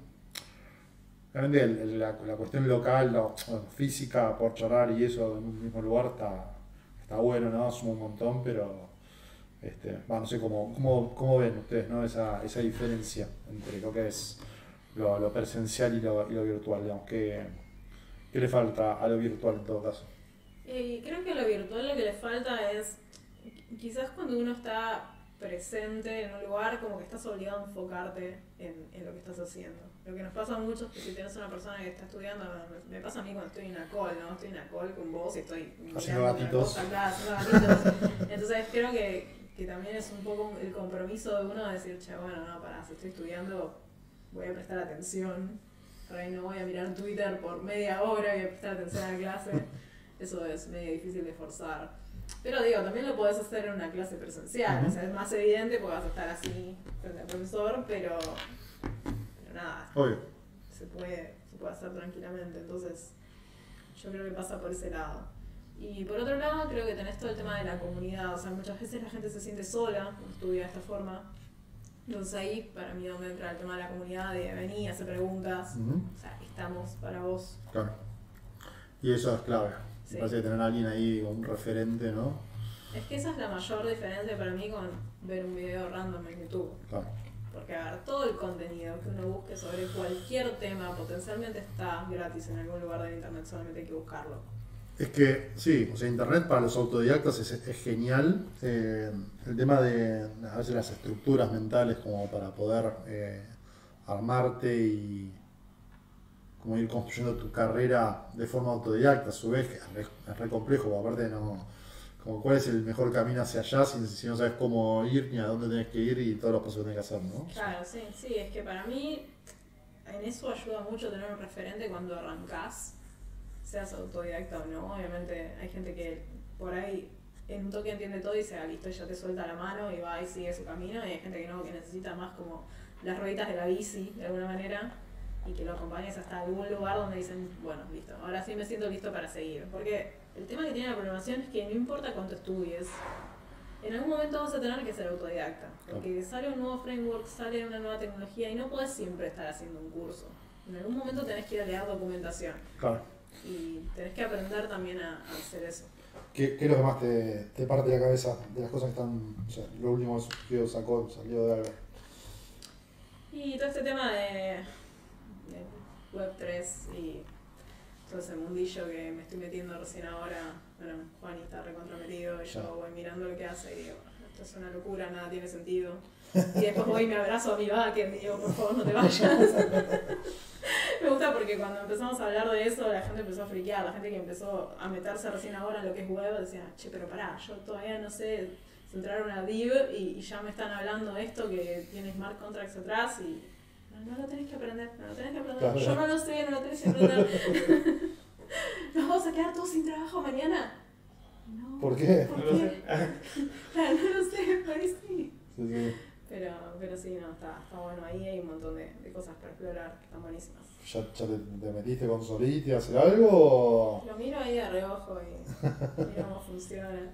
realmente el- el- la, la cuestión local, la, bueno, física, por charlar y eso en un mismo lugar está, está bueno, ¿no? Suma un montón, pero este, va, no sé cómo, cómo, cómo ven ustedes, ¿no? Esa, esa diferencia entre lo que es lo, lo presencial y lo, y lo virtual, digamos, ¿qué, qué le falta a lo virtual en todo caso? Y creo que a lo virtual lo que le falta es, quizás cuando uno está presente en un lugar, como que estás obligado a enfocarte en, en lo que estás haciendo. Lo que nos pasa mucho es que si tienes una persona que está estudiando, me, me pasa a mí cuando estoy en una call, ¿no? Estoy en una call con vos y estoy haciendo gatitos. Entonces creo que, que también es un poco el compromiso de uno de decir, che, bueno, no, pará, si estoy estudiando voy a prestar atención, por ahí no voy a mirar Twitter por media hora, voy a prestar atención a la clase. (laughs) Eso es medio difícil de forzar. Pero digo, también lo podés hacer en una clase presencial, Ujú. o sea, es más evidente porque vas a estar así frente al profesor, pero, pero nada, Obvio. se puede, se puede hacer tranquilamente. Entonces, yo creo que pasa por ese lado. Y por otro lado, creo que tenés todo el tema de la comunidad. O sea, muchas veces la gente se siente sola cuando estudia de esta forma. Entonces ahí, para mí, donde entra el tema de la comunidad, de venir, hacer preguntas. O sea, estamos para vos. Claro. Y eso es clave. Sí. Me parece que tener a alguien ahí un referente, ¿no? Es que esa es la mayor diferencia para mí con ver un video random en YouTube. Claro. Porque, a ver, todo el contenido que uno busque sobre cualquier tema potencialmente está gratis en algún lugar del internet, solamente hay que buscarlo. Es que, sí, o sea, Internet para los autodidactas es, genial. Eh, el tema de a veces las estructuras mentales como para poder eh, armarte y como ir construyendo tu carrera de forma autodidacta, a su vez es re, es re complejo, aparte no, como cuál es el mejor camino hacia allá si, no sabes cómo ir ni a dónde tenés que ir y todos los pasos que tenés que hacer, ¿no? Claro, sí, sí, es que para mí en eso ayuda mucho tener un referente cuando arrancás, seas autodidacta o no. Obviamente hay gente que por ahí en un toque entiende todo y dice, ah, listo, ya te suelta la mano y va y sigue su camino. Y hay gente que no, que necesita más como las rueditas de la bici de alguna manera y que lo acompañes hasta algún lugar donde dicen, bueno, listo, ahora sí me siento listo para seguir. Porque el tema que tiene la programación es que no importa cuánto estudies, en algún momento vas a tener que ser autodidacta. Porque sale un nuevo framework, sale una nueva tecnología y no puedes siempre estar haciendo un curso. En algún momento tenés que ir a leer documentación Claro. Y tenés que aprender también a, a hacer eso. ¿Qué, qué es lo que más te, te parte de la cabeza de las cosas que están, o sea, lo último que sacó, salió de algo? Y todo este tema de, de Web3 y todo ese mundillo que me estoy metiendo recién ahora, bueno, Juan está recontrometido y yo voy mirando lo que hace y digo, esto es una locura, nada tiene sentido. (laughs) Y después voy y me abrazo a mi backer y digo, por favor no te vayas. (laughs) (laughs) me gusta porque cuando empezamos a hablar de eso, la gente empezó a friquear, la gente que empezó a meterse recién ahora en lo que es web decía, che, pero pará, yo todavía no sé entrar a una div y, y ya me están hablando de esto que tiene smart contracts atrás y no, no lo tenés que aprender, no lo tenés que aprender. Claro. Yo no lo sé, no lo tenés que aprender. ¿Nos vamos a quedar todos sin trabajo mañana? No. ¿Por qué? ¿Por No lo qué? sé. Claro, no lo sé, ahí sí. Sí, sí. Pero, pero sí, no, está, está bueno. Ahí hay un montón de, de cosas para explorar que están buenísimas. ¿Ya, ya te, te metiste con Solidity a hacer algo? o- Lo miro ahí de reojo y (laughs) miro cómo funciona.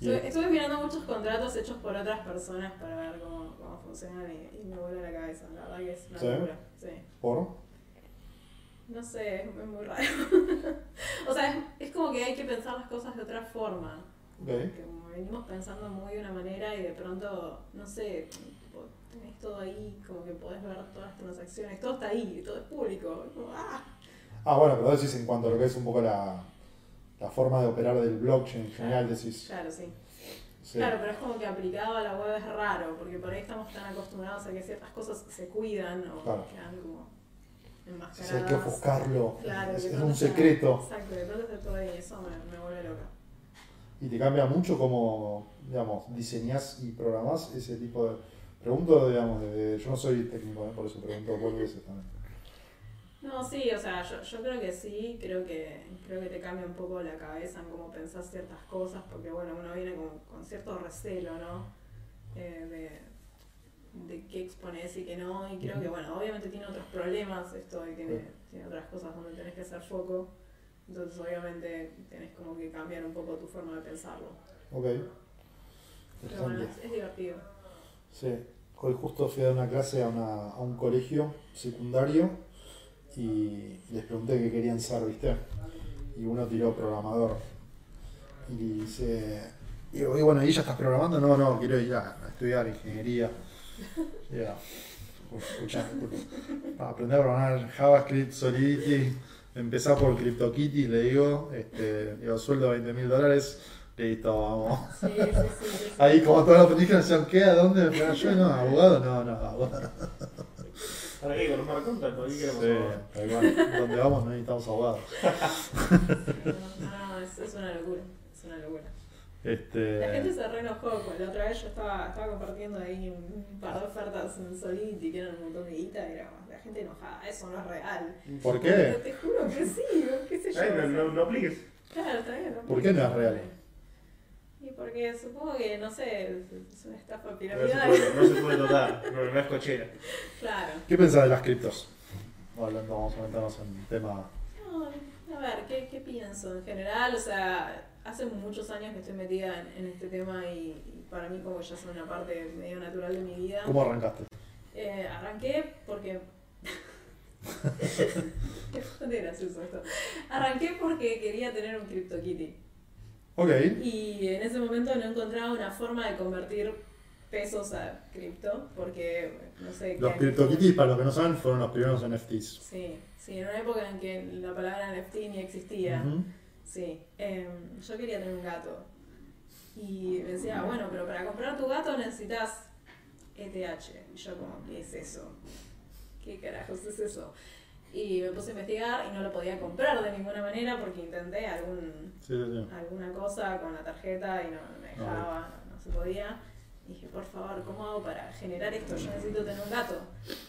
Estuve, estuve mirando muchos contratos hechos por otras personas para ver cómo, cómo funcionan y, y me vuela la cabeza. La verdad que es una locura. Sí. ¿Por? No sé, es muy raro. (laughs) o sea, es, es como que hay que pensar las cosas de otra forma. Ok. Que como venimos pensando muy de una manera y de pronto, no sé, tipo, tenés todo ahí, como que podés ver todas las transacciones, todo está ahí, todo es público. Como, ¡ah! Ah, bueno, pero decís en cuanto a lo que es un poco la, la forma de operar del blockchain en general, decís. Claro, sí. Sí. Claro, pero es como que aplicado a la web es raro, porque por ahí estamos tan acostumbrados a que ciertas cosas se cuidan o Claro. quedan como enmascaradas. hay que ofuscarlo, Claro, es, es un secreto. Exacto, de pronto está todo ahí, eso me, me vuelve loca. Y te cambia mucho cómo, digamos, diseñás y programás ese tipo de... Pregunto, digamos, de, de- yo no soy técnico, ¿eh? por eso pregunto por veces también. No, sí, o sea, yo, yo creo que sí, creo que, creo que te cambia un poco la cabeza en cómo pensás ciertas cosas, porque bueno, uno viene con, con cierto recelo, ¿no? Eh, de, de qué expones y qué no, y creo que bueno, obviamente tiene otros problemas esto y tiene, tiene otras cosas donde tenés que hacer foco, entonces obviamente tenés como que cambiar un poco tu forma de pensarlo. Ok. Pero bueno, es, es divertido. Sí, hoy justo fui a dar una clase a, una- a un colegio secundario y les pregunté qué querían ser, ¿viste? Y uno tiró programador. Y dice, y digo, "Y bueno, ¿y ya estás programando? No, no, quiero ir a, a estudiar ingeniería. (laughs) Ya, escuchá, para aprender a programar JavaScript, Solidity, empezar por CryptoKitty, le digo, este, digo, sueldo 20 mil dólares, Listo, vamos. Sí, sí, sí. sí, sí. (laughs) Ahí como todos los pendejos decían, ¿qué? ¿A dónde? Pero yo no, abogado, no, no, abogado. ¿Para qué? Con un ¿por qué queremos Sí, abogado? tal cual. Donde vamos no necesitamos abogados. (laughs) No, no, es, es una locura. Es una locura. Este... La gente se re enojó, la otra vez yo estaba, estaba compartiendo ahí un par de ofertas en Solidity que eran un montón de guita y era la gente enojada, eso no es real. ¿Por Pero qué? te juro que sí, qué sé yo. Ay, no, no, no apliques. Claro, está bien. ¿Por qué no es real? Y porque supongo que, no sé, es una estafa No se piramidal. puede, no se puede tocar, (laughs) no, no es cochera. Claro. ¿Qué pensás de las criptos? Hablando, vamos a meternos en tema. No, a ver, ¿qué, ¿qué pienso en general? O sea, hace muchos años que estoy metida en, en este tema y, y para mí como ya es una parte medio natural de mi vida. ¿Cómo arrancaste? Eh, arranqué porque... (laughs) Qué gracioso esto. Arranqué porque quería tener un CryptoKitty. Ok. Y en ese momento no encontraba una forma de convertir pesos a cripto porque no sé Los CryptoKitties, para los que no saben, fueron los primeros NFTs. Sí, sí, en una época en que la palabra NFT ni existía. Sí, em, yo quería tener un gato. Y me decía, bueno, pero para comprar tu gato necesitas ETH. Y yo como, ¿qué es eso? ¿Qué carajos es eso? Y me puse a investigar y no lo podía comprar de ninguna manera porque intenté algún, Sí, sí, sí. alguna cosa con la tarjeta y no me dejaba, no, no se podía. Y dije, por favor, ¿cómo hago para generar esto? Yo necesito tener un gato.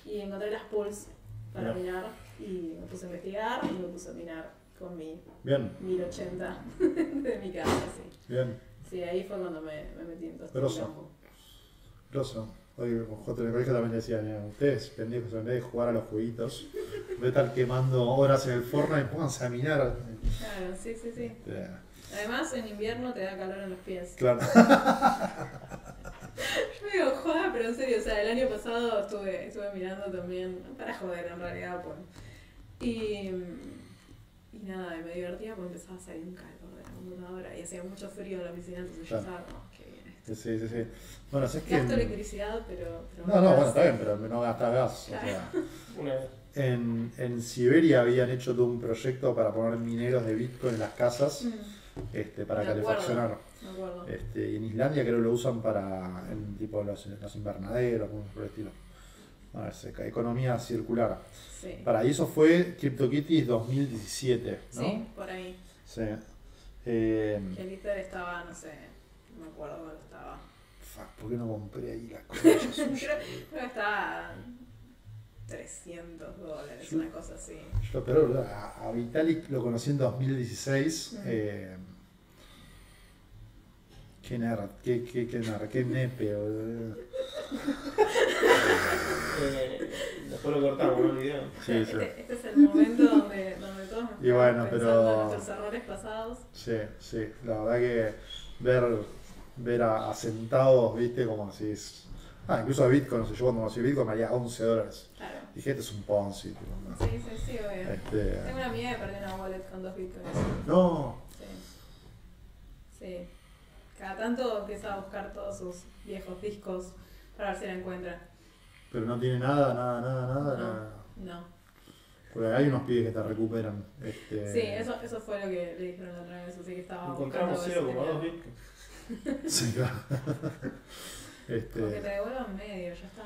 Y encontré las pools para minar y me puse a investigar y me puse a minar con mi Bien, 1080 (laughs) de mi casa, sí. bien. Sí, ahí fue cuando me, me metí en todo este Grosso. quilombo. Grosso. Hoy con J en el colegio también decían, "Mira, ustedes pendejos, en vez de jugar a los jueguitos, en vez de estar quemando horas en el Fortnite, pónganse a minar. Claro, sí, sí, sí. Eh, Además, en invierno te da calor en los pies. Claro. (laughs) Yo digo, joda, pero en serio, o sea, el año pasado estuve, estuve mirando también, para joder en realidad, pues. Y, y nada, y me divertía porque empezaba a salir un calor de la computadora y hacía mucho frío en la oficina, entonces yo estaba como, qué bien esto. Sí, sí, sí. Bueno, es que. Gasto electricidad, pero... pero No, no, bueno, está bien, pero no gasta gas. O sea, (laughs) Una vez. en, en Siberia habían hecho todo un proyecto para poner mineros de Bitcoin en las casas Mm, este, para Me acuerdo. calefaccionar. me acuerdo. Este, y en Islandia creo que lo usan para en, tipo los, los invernaderos, por el estilo. Bueno, es eco- economía circular. Sí. Para y eso fue CryptoKitties 2017, ¿no? Sí, por ahí. Sí. Eh, el Ether estaba, no sé, no me acuerdo cuándo estaba. fuck, ¿Por qué no compré ahí las cosas? (laughs) creo, creo que estaba 300 dólares, una cosa así. Yo, pero a, a Vitalik lo conocí en 2016. Mm. eh, qué nerd, qué, qué, qué nerd, qué nepe. Eh, después lo cortamos, no el video. Sí, sí. Este, este es el momento donde, donde todos nos Y bueno, estamos pero- en nuestros errores pasados. Sí, sí, la verdad que ver, ver a, a centavos, viste, como si es. Ah, incluso a Bitcoin, no sé, yo cuando conocí Bitcoin me valía 11 dólares. Claro. Dije, este es un Ponzi. tipo, ¿no? Sí, sí, sí, obvio. Este, Tengo una amiga que perdió una wallet con dos bitcoins. no, Sí. Sí. Cada tanto empieza a buscar todos sus viejos discos para ver si la encuentra. pero no tiene nada, nada, nada, nada. No. nada. No. Porque hay unos pibes que te recuperan. Este, Sí, eso, eso fue lo que le dijeron la otra vez, así que estaba Encontramos si 0,2 tenía- bitcoins. (laughs) Sí, claro. (laughs) Porque te este, devuelvan medio, ya está.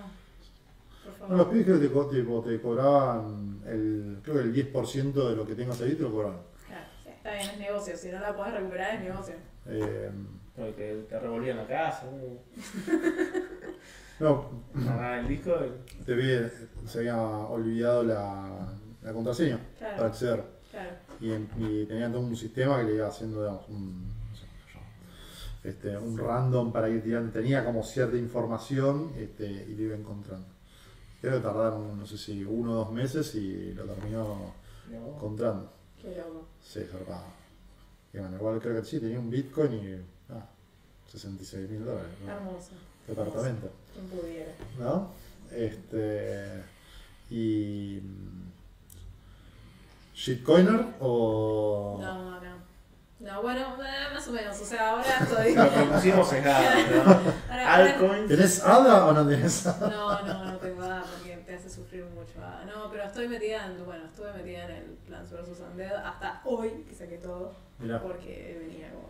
Por no, los pibes creo que te, tipo, te cobraban el, creo que el 10% de lo que tengas ahí te lo cobraban. Claro, sí, está bien, es negocio. Si no la podés recuperar, es negocio. Eh, No, y te, te revolvían la casa. no, (laughs) Agarrar el disco te vi, se había olvidado la, la contraseña para acceder. claro. Y, en- y tenían todo un sistema que le iba haciendo digamos, un, no sé este, un random para ir tirando. Tenía como cierta información este, y lo iba encontrando. Creo que tardaron, no sé si uno o dos meses y lo terminó no. encontrando. Qué loco. Sí, zarpado. Y bueno, igual creo que sí, tenía un Bitcoin y 66 mil dólares. ¿no? Hermoso. Departamento. Quien pudiera. ¿No? Este. Y. mm, ¿Shitcoiner o.? No, no. No, bueno, eh, más o menos. O sea, ahora (laughs) estoy. ¿no? Ahora- ahora- Altcoins. ¿Tenés ADA o no tenés ADA? No, no, no tengo nada porque te hace sufrir mucho. ah, No, pero estoy metida en, bueno, estuve metida en el Plants vs. Undead hasta hoy, que saqué todo, Mirá. porque venía como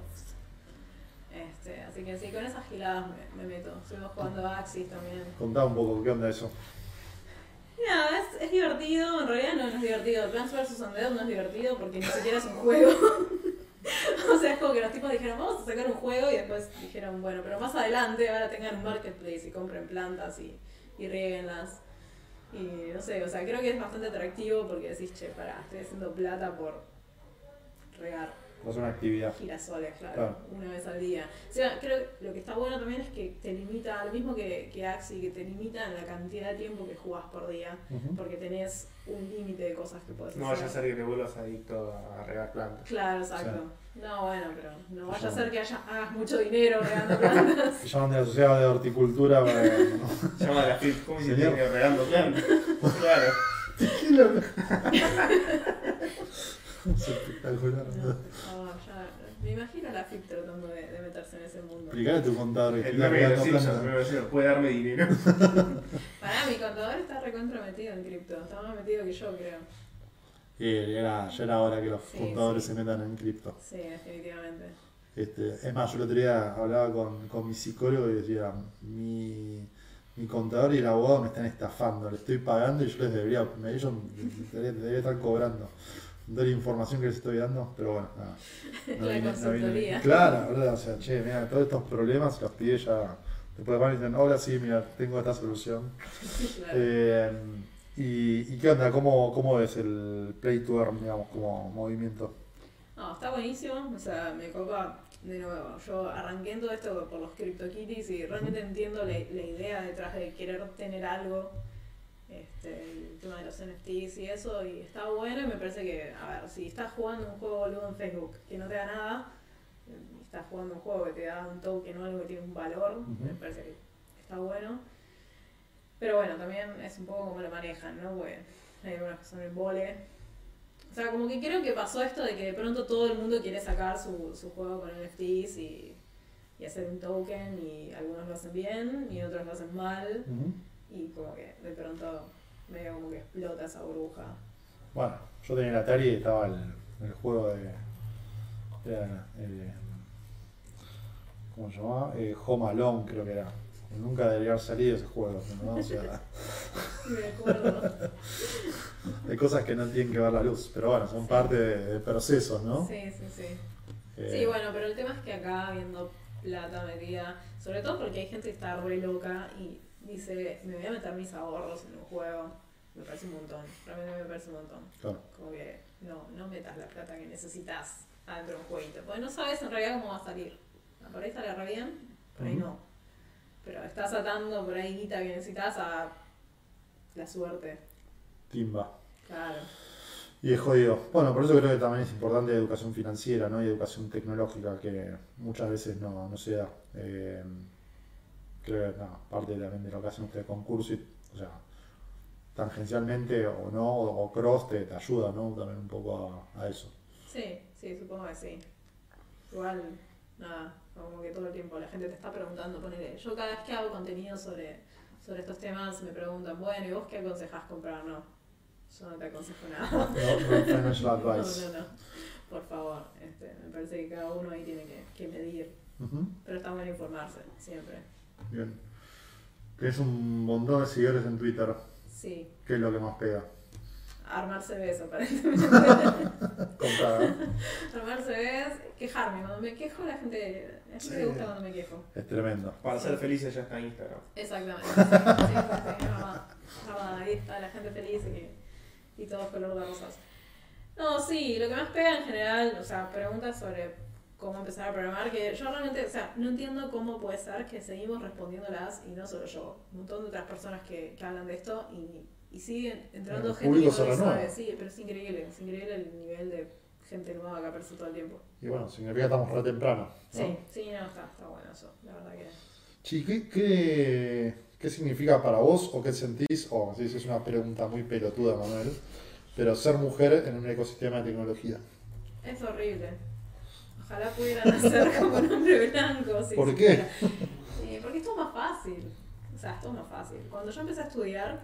Este, así que sí, con esas giladas me, me meto. Estuvimos jugando a Axis también. Contá un poco, ¿qué onda eso? Mira, es, es divertido, en realidad no, no es divertido. Plants vs. Undead no es divertido porque ni siquiera es un juego. (laughs) o sea, es como que los tipos dijeron, vamos a sacar un juego y después dijeron, bueno, pero más adelante ahora tengan un marketplace y compren plantas y, y rieguenlas. Y no sé, o sea, creo que es bastante atractivo porque decís, che, pará, estoy haciendo plata por regar No es una actividad. girasoles, claro, Claro. una vez al día. O sea, creo que lo que está bueno también es que te limita, lo mismo que, que Axi, que te limita en la cantidad de tiempo que jugás por día, porque tenés un límite de cosas que podés No hacer. vaya a ser que te vuelvas adicto a regar plantas. Claro, exacto. No, bueno, pero no vaya a ser que haya, hagas mucho dinero regando plantas. (laughs) Se llaman de la sociedad de horticultura para Se (laughs) llama la Fit regando plantas. (laughs) Claro. Es espectacular. No, no, ya, me imagino a la FIP tratando de, de meterse en ese mundo. Explicale a tu contador El puede darme dinero. (laughs) Pará, mi contador está recontrometido en cripto, está más metido que yo, creo. Y ya era, ya era hora que los Sí, contadores sí. se metan en cripto. Sí, definitivamente. Este, es más, yo el otro día hablaba con, con mi psicólogo y decía, mi, mi contador y el abogado me están estafando, le estoy pagando y yo les debería, me- ellos debería, debería estar cobrando. Toda la información que les estoy dando, pero bueno, nada. (laughs) La consultoría. Claro, ¿verdad? O sea, che, mira, todos estos problemas los pide ya. Después van y dicen, ahora sí, mira, tengo esta solución. (laughs) Claro. Eh, y, ¿Y qué onda? ¿Cómo, ¿Cómo ves el play to earn, digamos, como movimiento? No, está buenísimo, o sea, me copa de nuevo. Yo arranqué en todo esto por los CryptoKitties y realmente entiendo la, la idea detrás de querer tener algo, este, el tema de los NFTs y eso, y está bueno y me parece que, a ver, si estás jugando un juego boludo en Facebook que no te da nada, y estás jugando un juego que te da un token o algo que tiene un valor, me parece que está bueno. Pero bueno, también es un poco como lo manejan, ¿no? Porque hay algunas que son el vole. O sea, como que creo que pasó esto de que de pronto todo el mundo quiere sacar su, su juego con NFTs y, y hacer un token y algunos lo hacen bien y otros lo hacen mal y como que de pronto medio como que explota esa burbuja. Bueno, yo tenía el Atari y estaba el, el juego de. Era, eh, ¿Cómo se llamaba? Eh, Home Alone, creo que era. Nunca debería haber salido ese juego, ¿no? O sea, (laughs) Me acuerdo. (laughs) hay cosas que no tienen que ver la luz, pero bueno, son parte de, de procesos, ¿no? Sí, sí, sí. Eh, Sí, bueno, pero el tema es que acá viendo plata metida, sobre todo porque hay gente que está re loca y dice, me voy a meter mis ahorros en un juego, me parece un montón, realmente me parece un montón. Claro. Como que no, no metas la plata que necesitas adentro de un jueguito, porque no sabes en realidad cómo va a salir. Por ahí sale re bien, por ahí no. Pero estás atando por ahí guita que necesitas a la suerte. Timba. Claro. Y es jodido. Bueno, por eso creo que también es importante la educación financiera ¿no? y educación tecnológica, que muchas veces no, no se da. Eh, que no, parte también de lo que hacen ustedes con Cursit, o sea, tangencialmente o no, o, cross te, te ayuda ¿no? también un poco a, a eso. Sí, sí, supongo que sí. Igual, nada, como que todo el tiempo la gente te está preguntando, ponele, yo cada vez que hago contenido sobre, sobre estos temas me preguntan, bueno, ¿y vos qué aconsejás comprar? No, yo no te aconsejo nada. No, no No, advice. (laughs) no, no, por favor, este, me parece que cada uno ahí tiene que, que medir, Ujú, pero está bueno informarse, siempre. Bien. Tienes un montón de seguidores en Twitter. Sí, ¿Qué es lo que más pega? armarse beso, aparentemente. (laughs) Armarse beso, quejarme, cuando me quejo la gente, la gente Sí. le gusta cuando me quejo. Es tremendo. Para ser felices ya está Instagram. Exactamente. Sí, sí, Ahí está la gente feliz y, y todo color de rosas. No, sí, lo que más pega en general, o sea, preguntas sobre cómo empezar a programar, que yo realmente, o sea, no entiendo cómo puede ser que seguimos respondiéndolas y no solo yo, un montón de otras personas que, que hablan de esto y, y siguen entrando El gente que no sabe, sí, pero es increíble, es increíble el nivel de gente nueva que aparece todo el tiempo. Y bueno, significa que estamos re temprano. ¿no? Sí, sí, no, está, está bueno eso, la verdad que... Chi, ¿qué, qué, qué significa para vos o qué sentís? O si es una pregunta muy pelotuda, Manuel, pero ser mujer en un ecosistema de tecnología. Es horrible. Ojalá pudieran hacer (laughs) como un hombre blanco. si ¿Por se qué? Eh, porque es todo más fácil. O sea, es todo más fácil. Cuando yo empecé a estudiar,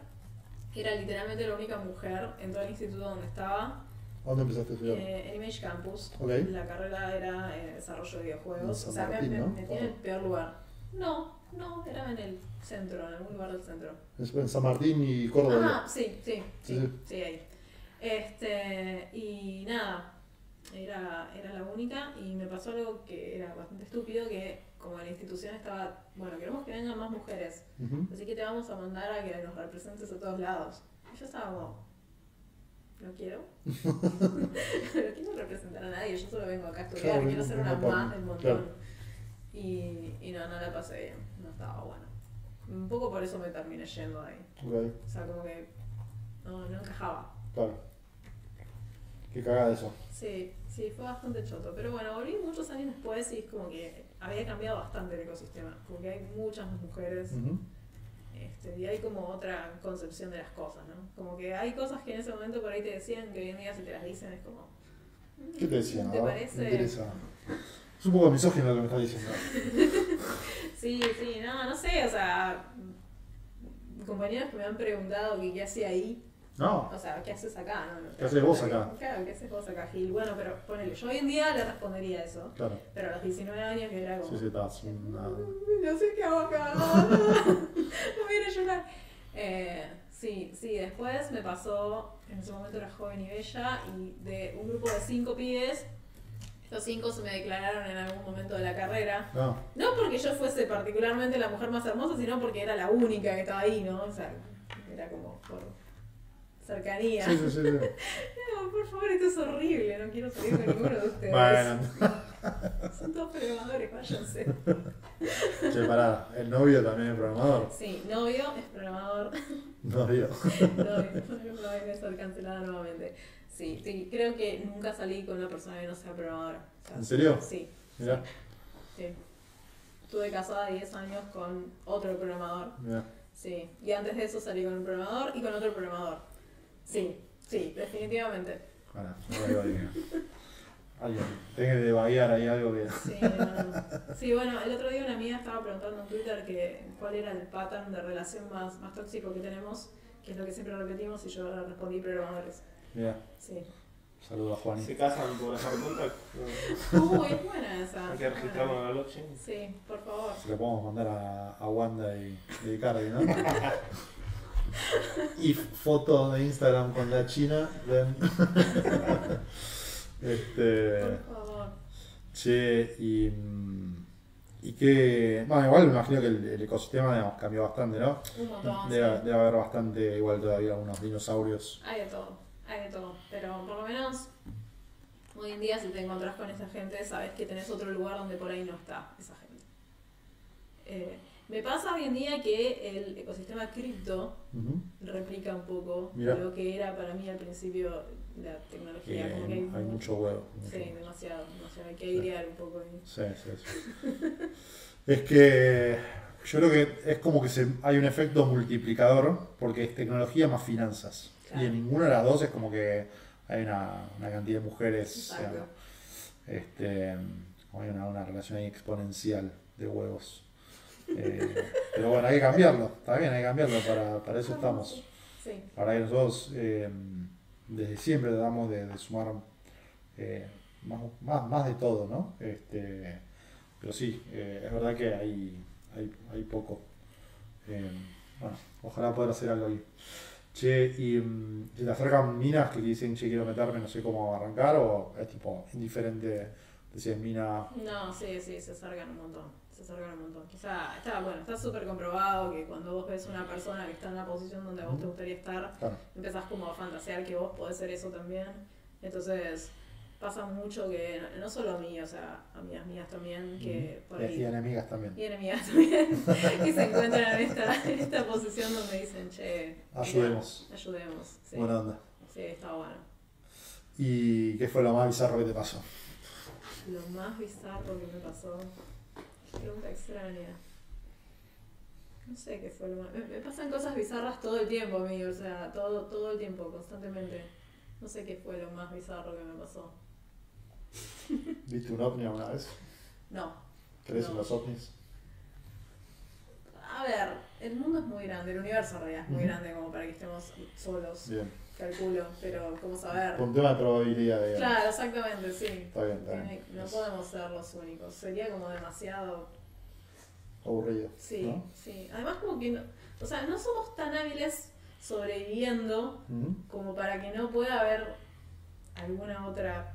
era literalmente la única mujer en todo el instituto donde estaba ¿Dónde empezaste a estudiar? Eh, en Image Campus. Ok. La carrera era eh, desarrollo de videojuegos. O sea, me, San me Martín, ¿no? metí en el peor lugar. No, no, era en el centro, en algún lugar del centro. Es En San Martín y Córdoba. Ah, sí, sí, sí, Sí, sí, ahí. Este, y nada, era, era la única y me pasó algo que era bastante estúpido, que como la institución estaba, bueno, queremos que vengan más mujeres, así que te vamos a mandar a que nos representes a todos lados. Y yo estaba como, no quiero, (laughs) no quiero representar a nadie, yo solo vengo acá a estudiar, Claro, quiero ser una más del montón. claro. Y, y no, no la pasé bien, no estaba bueno. Un poco por eso me terminé yendo ahí. Ok, O sea, como que no, no encajaba. claro. Qué cagada eso. Sí, sí, fue bastante choto. Pero bueno, volví muchos años después y es como que había cambiado bastante el ecosistema. Como que hay muchas más mujeres Ujú. este, y hay como otra concepción de las cosas, ¿no? Como que hay cosas que en ese momento por ahí te decían que hoy en día si te las dicen es como... mm, ¿Qué te decían? ¿Te Ah, parece? Me interesa. Es un poco misógino lo que me estás diciendo. (laughs) Sí, sí, no, no sé, o sea... Compañeros que me han preguntado que qué hacía ahí, No, o sea, ¿qué haces acá? No, no, ¿Qué haces vos acá? Claro, ¿qué haces vos acá, Gil? Bueno, pero ponele, yo hoy en día le respondería eso. claro. Pero a los 19 años que era como... Sí, sí, estás una... No sé qué hago acá. No, viene a llorar. Eh, sí, sí, después me pasó, en ese momento era joven y bella, y de un grupo de cinco pibes, estos cinco se me declararon en algún momento de la carrera. No, No porque yo fuese particularmente la mujer más hermosa, sino porque era la única que estaba ahí, ¿no? O sea, era como por cercanía. sí, sí, sí. sí. (laughs) No, por favor, esto es horrible, no quiero salir con ninguno de ustedes. Bueno, (laughs) Son todos programadores, váyanse. (laughs) che, pará. El novio también es programador. Sí, novio es programador. Novio. novio no debe ser cancelada nuevamente. Sí, sí, creo que nunca salí con una persona que no sea programadora. O sea, ¿En serio? Sí, Mirá, sí. Estuve casada 10 años con otro programador. mirá. Sí, y antes de eso salí con un programador y con otro programador. Sí, sí, definitivamente. Pará, no alguien. Tenés que devaguear ahí algo que. Sí, no, no. Sí, bueno, el otro día una amiga estaba preguntando en Twitter que cuál era el pattern de relación más, más tóxico que tenemos, que es lo que siempre repetimos, y yo le respondí programadores. Mirá, Sí. saludo a Juan. Se casan por dejar cuenta. Uy, es buena esa. Hay que registrarlo en la blockchain. Sí, por favor. Se lo podemos mandar a, a Wanda y, y Icardi, ¿no? (laughs) (laughs) y fotos de Instagram con la China. ven. (laughs) este. Por favor. Che, y. mm, Y que. Bueno, igual me imagino que el, el ecosistema digamos, cambió bastante, ¿no? Un montón. Debe, sí. debe haber bastante, igual todavía unos dinosaurios. Hay de todo, hay de todo. Pero por lo menos hoy en día si te encontrás con esa gente, sabes que tenés otro lugar donde por ahí no está esa gente. Eh, me pasa hoy en día que el ecosistema cripto replica un poco Mirá. lo que era para mí al principio la tecnología. como que hay, hay mucho huevo. mucho Sí, demasiado, demasiado. Hay que airear un poco ahí. Sí, sí, sí. es que yo creo que es como que se, hay un efecto multiplicador porque es tecnología más finanzas. Claro. Y en ninguna de las dos es como que hay una, una cantidad de mujeres. este, hay una, una relación ahí exponencial de huevos. Eh, pero bueno, hay que cambiarlo. Está bien, hay que cambiarlo. Para, para eso estamos. Sí, Para que nosotros eh, desde siempre tratamos de, de sumar eh, más, más, más de todo, ¿no? Este, pero sí, es verdad que hay, hay, hay poco. Bueno, ojalá poder hacer algo ahí. Che, y se te acercan minas que dicen, che, quiero meterme, no sé cómo arrancar, o es tipo indiferente decir mina. No, sí, sí, se acercan un montón. Se acercan un montón. Sea, está, bueno, está súper comprobado que cuando vos ves una persona que está en una posición donde a vos te gustaría estar, Claro, empezás como a fantasear que vos podés ser eso también. Entonces, pasa mucho que, no- solo a mí, o sea, amigas mías también, que por y, y ahí. enemigas también. Y enemigas también, (laughs) que se encuentran en esta, en esta posición donde dicen, che, mira, Ayudemos. ayudemos. Sí, Buena onda. sí, está bueno. ¿Y qué fue lo más bizarro que te pasó? Lo más bizarro que me pasó. Pregunta extraña. No sé qué fue lo más. Me, me pasan cosas bizarras todo el tiempo a mí, o sea, todo, todo el tiempo, constantemente. No sé qué fue lo más bizarro que me pasó. ¿Viste un ovni alguna vez? No. ¿Crees No. en los ovnis? a ver, el mundo es muy grande, el universo en realidad es muy grande como para que estemos solos, Bien. Calculo, pero ¿cómo saber? Por un tema de probabilidad, digamos. Claro, exactamente, sí. Está bien, está bien. Tiene- No Es podemos ser los únicos, sería como demasiado aburrido. Sí, ¿no? sí. Además como que, no, o sea, no somos tan hábiles sobreviviendo como para que no pueda haber alguna otra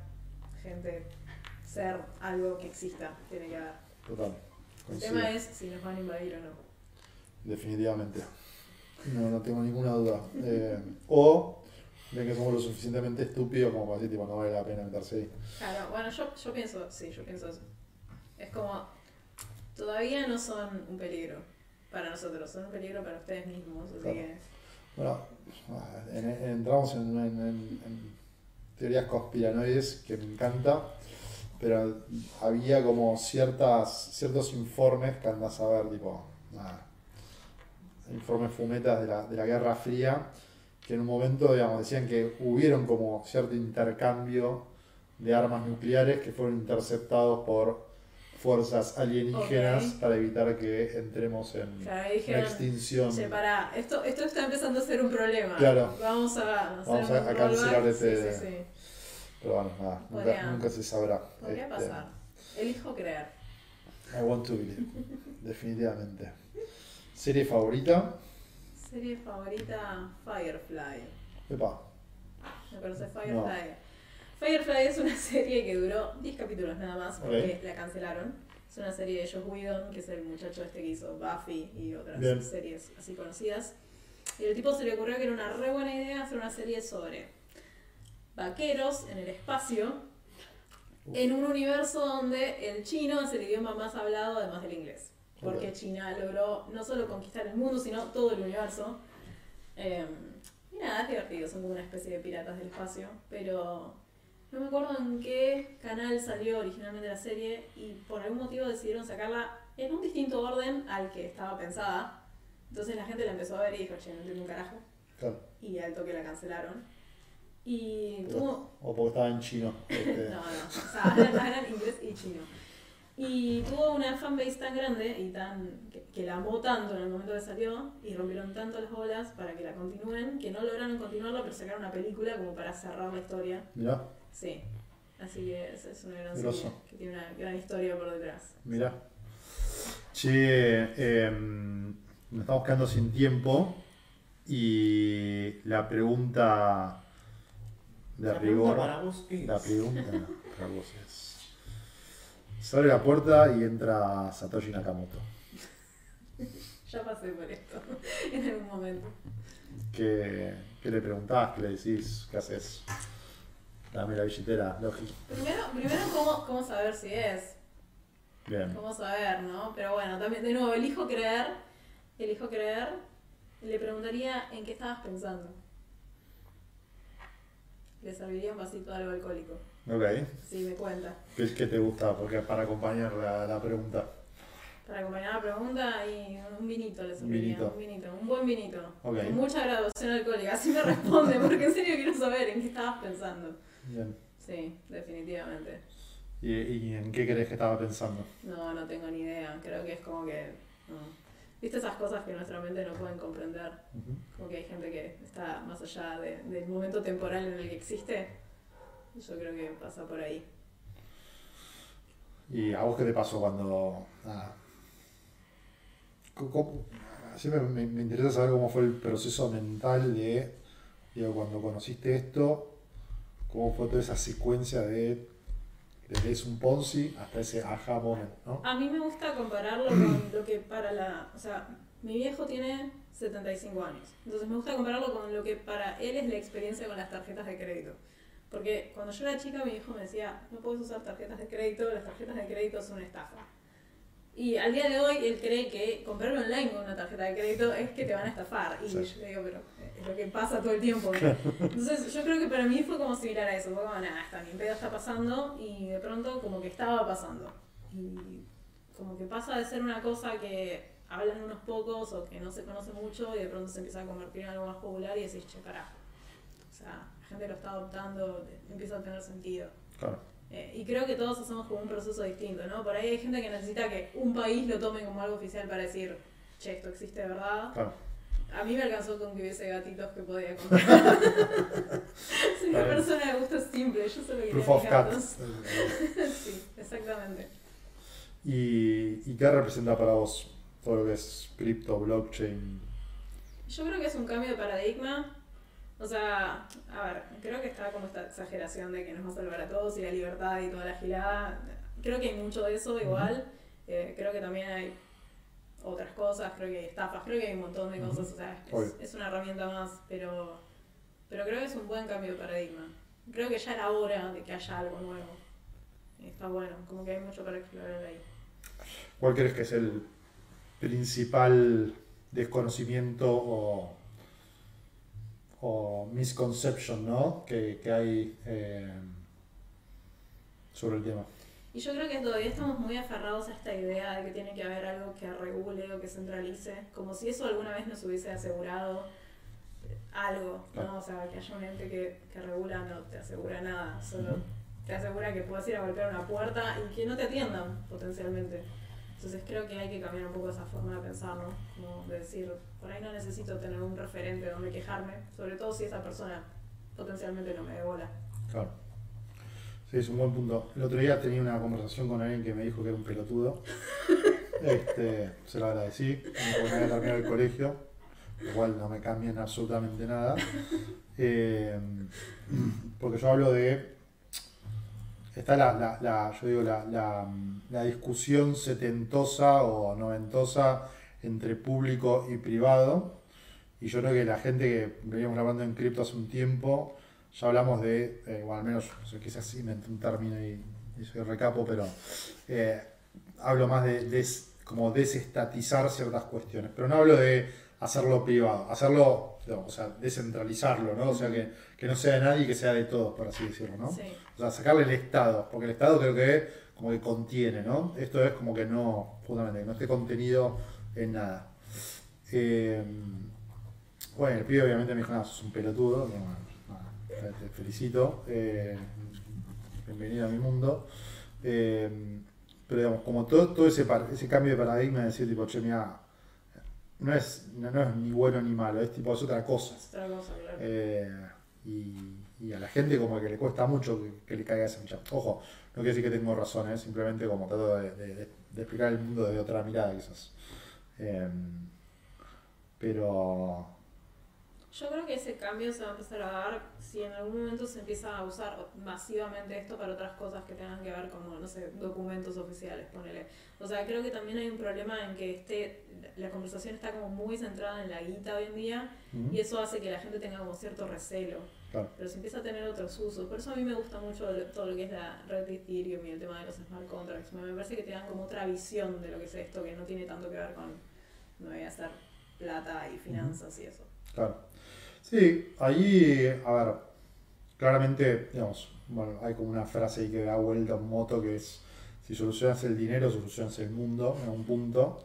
gente ser algo que exista. Tiene que haber. Total. El Coincido. tema es si nos van a invadir o no. Definitivamente. No, no tengo ninguna duda. (laughs) Eh, o que somos lo suficientemente estúpidos como para decir, tipo, no vale la pena meterse ahí. Claro, bueno, yo, yo pienso, sí, yo pienso eso. Es como, todavía no son un peligro para nosotros, son un peligro para ustedes mismos, así Claro. que... Bueno, en- en- entramos en, en- en- en teorías conspiranoides que me encanta, pero había como ciertas, ciertos informes que andas a ver, tipo, nada, informes fumetas de la, de la Guerra Fría, que en un momento, digamos, decían que hubieron como cierto intercambio de armas nucleares que fueron interceptados por fuerzas alienígenas para evitar que entremos en Claro, una extinción. pará, esto, esto está empezando a ser un problema. Claro. Vamos a, Vamos a- cancelar este- Sí, sí, sí. Pero bueno, nada, nunca se sabrá. Podría Este, pasar. Elijo creer. I want to believe, definitivamente. ¿Serie favorita? Serie favorita, Firefly. Epa, ¿Me Firefly? Firefly es una serie que duró 10 capítulos nada más porque la cancelaron. Es una serie de Josh Whedon, que es el muchacho este que hizo Buffy y otras Bien. series así conocidas. Y el tipo se le ocurrió que era una re buena idea hacer una serie sobre vaqueros en el espacio, en un universo donde el chino es el idioma más hablado además del inglés. Porque. China logró no solo conquistar el mundo, sino todo el universo. Eh, y nada, es divertido, son como una especie de piratas del espacio, pero no me acuerdo en qué canal salió originalmente la serie y por algún motivo decidieron sacarla en un distinto orden al que estaba pensada. Entonces la gente la empezó a ver y dijo, che, no entiendo un carajo. claro. Y al toque la cancelaron. Y tuvo... O porque estaba en chino. (laughs) este, No, no, o sea, hablan, hablan inglés y chino. Y tuvo una fanbase tan grande y tan que, que la amó tanto en el momento que salió y rompieron tanto las bolas para que la continúen que no lograron continuarla pero sacaron una película como para cerrar la historia. Mirá, Sí, así que es, es una gran serie que tiene una gran historia por detrás. mirá. Che, em, nos estamos quedando sin tiempo y la pregunta de La rigor. pregunta (laughs) para vos es. La pregunta para vos es. Se abre la puerta y entra Satoshi Nakamoto. (laughs) Ya pasé por esto (laughs) en algún momento. ¿Qué, qué le preguntás? ¿Qué le decís? ¿Qué haces? Dame la billetera, Logi. Primero, primero ¿cómo, cómo saber si es. Bien. ¿Cómo saber, no? Pero bueno, también, de nuevo, elijo creer. Elijo creer. Le preguntaría en qué estabas pensando. Le serviría un vasito de algo alcohólico. Ok. Sí, me cuenta. ¿Qué, qué te gusta? Porque para acompañar la, la pregunta. Para acompañar la pregunta, y un vinito le serviría. vinito. Un vinito, un buen vinito. Ok. Con mucha graduación alcohólica. Así me responde, porque en serio quiero saber en qué estabas pensando. Bien. Sí, definitivamente. ¿Y, y en qué crees que estaba pensando? No, no tengo ni idea. Creo que es como que. no. ¿Viste esas cosas que nuestra mente no pueden comprender? Ujú. Como que hay gente que está más allá de- del momento temporal en el que existe. Yo creo que pasa por ahí. ¿Y a vos qué te pasó cuando... cómo- siempre me, me interesa saber cómo fue el proceso mental de, digo, cuando conociste esto, cómo fue toda esa secuencia de, desde es un Ponzi hasta ese aha moment, ¿no? A mí me gusta compararlo con (clears throat) lo que para la... O sea, mi viejo tiene 75 años. Entonces me gusta compararlo con lo que para él es la experiencia con las tarjetas de crédito. Porque cuando yo era chica mi viejo me decía, no puedes usar tarjetas de crédito, las tarjetas de crédito son una estafa. Y al día de hoy él cree que comprar online con una tarjeta de crédito es que te van a estafar. Y Sí. yo le digo, pero es lo que pasa todo el tiempo. ¿no? Entonces yo creo que para mí fue como similar a eso. Fue como, nada, está, mi pedo está pasando y de pronto como que estaba pasando. Y como que pasa de ser una cosa que hablan unos pocos o que no se conoce mucho y de pronto se empieza a convertir en algo más popular y decís, che, carajo. O sea, gente lo está adoptando, empieza a tener sentido. Claro. Eh, y creo que todos hacemos como un proceso distinto, ¿no? Por ahí hay gente que necesita que un país lo tome como algo oficial para decir, che, esto existe de verdad. Claro. A mí me alcanzó con que hubiese gatitos que podía (laughs) comprar. Soy una persona de gustos simples, yo solo quería Proof gatos. (laughs) sí, exactamente. ¿Y, ¿Y qué representa para vos todo lo que es cripto, blockchain? Yo creo que es un cambio de paradigma. O sea, a ver, creo que está como esta exageración de que nos va a salvar a todos y la libertad y toda la gilada. Creo que hay mucho de eso igual. Eh, creo que también hay otras cosas, creo que hay estafas, creo que hay un montón de cosas. O sea, es, es una herramienta más, pero, pero creo que es un buen cambio de paradigma. Creo que ya era hora de que haya algo nuevo. Está bueno, como que hay mucho para explorar ahí. ¿Cuál crees que es el principal desconocimiento o, o misconception ¿no? que, que hay eh, sobre el tema? Y yo creo que todavía estamos muy aferrados a esta idea de que tiene que haber algo que regule o que centralice, como si eso alguna vez nos hubiese asegurado eh, algo, Claro. ¿no? O sea, que haya un ente que, que regula no te asegura nada, solo te asegura que puedas ir a golpear una puerta y que no te atiendan potencialmente. Entonces creo que hay que cambiar un poco esa forma de pensar, ¿no? Como de decir, por ahí no necesito tener un referente donde quejarme, sobre todo si esa persona potencialmente no me dé bola. Claro. Sí, es un buen punto. El otro día tenía una conversación con alguien que me dijo que era un pelotudo. (laughs) Este, se lo agradecí, me había terminado el colegio, lo cual no me cambia en absolutamente nada. (laughs) Eh, porque yo hablo de. Está la, la- la- yo digo, la, la- discusión setentosa o noventosa entre público y privado. Y yo creo que la gente que veníamos hablando en cripto hace un tiempo, ya hablamos de, eh, o al menos quizás inventé un término y, y soy recapo, pero eh, hablo más de, des- como desestatizar ciertas cuestiones. Pero no hablo de hacerlo privado, hacerlo, o sea, descentralizarlo, ¿no? O sea, que, que no sea de nadie y que sea de todos, por así decirlo, ¿no? Sí. O sea, sacarle el Estado, porque el Estado creo que como que contiene, ¿no? Esto es como que no, justamente, que no esté contenido en nada. Eh, bueno, el pibe obviamente me dijo, no, sos un pelotudo, bueno, nada, te, felicito, eh, bienvenido a mi mundo. Eh, pero digamos, como todo, todo ese, ese cambio de paradigma de decir, tipo, che, mira, no es, no, no es ni bueno ni malo, es tipo, es otra cosa. Es otra cosa, claro. Eh, y, y a la gente como que le cuesta mucho que, que le caiga esa mecha. Ojo, no quiere decir que tengo razón, ¿eh? simplemente como trato de, de- de- de explicar el mundo desde otra mirada quizás. Eh, pero Yo creo que ese cambio se va a empezar a dar si en algún momento se empieza a usar masivamente esto para otras cosas que tengan que ver como, no sé, documentos oficiales, ponele. O sea, creo que también hay un problema en que este, la conversación está como muy centrada en la guita hoy en día y eso hace que la gente tenga como cierto recelo. claro, Pero se empieza a tener otros usos. Por eso a mí me gusta mucho todo lo que es la red de Ethereum y el tema de los smart contracts. Me me parece que te dan como otra visión de lo que es esto, que no tiene tanto que ver con no voy a hacer plata y finanzas y eso. claro. Sí, ahí, a ver, claramente, digamos, bueno, hay como una frase ahí que da vuelta un moto que es, si solucionas el dinero, solucionas el mundo en un punto,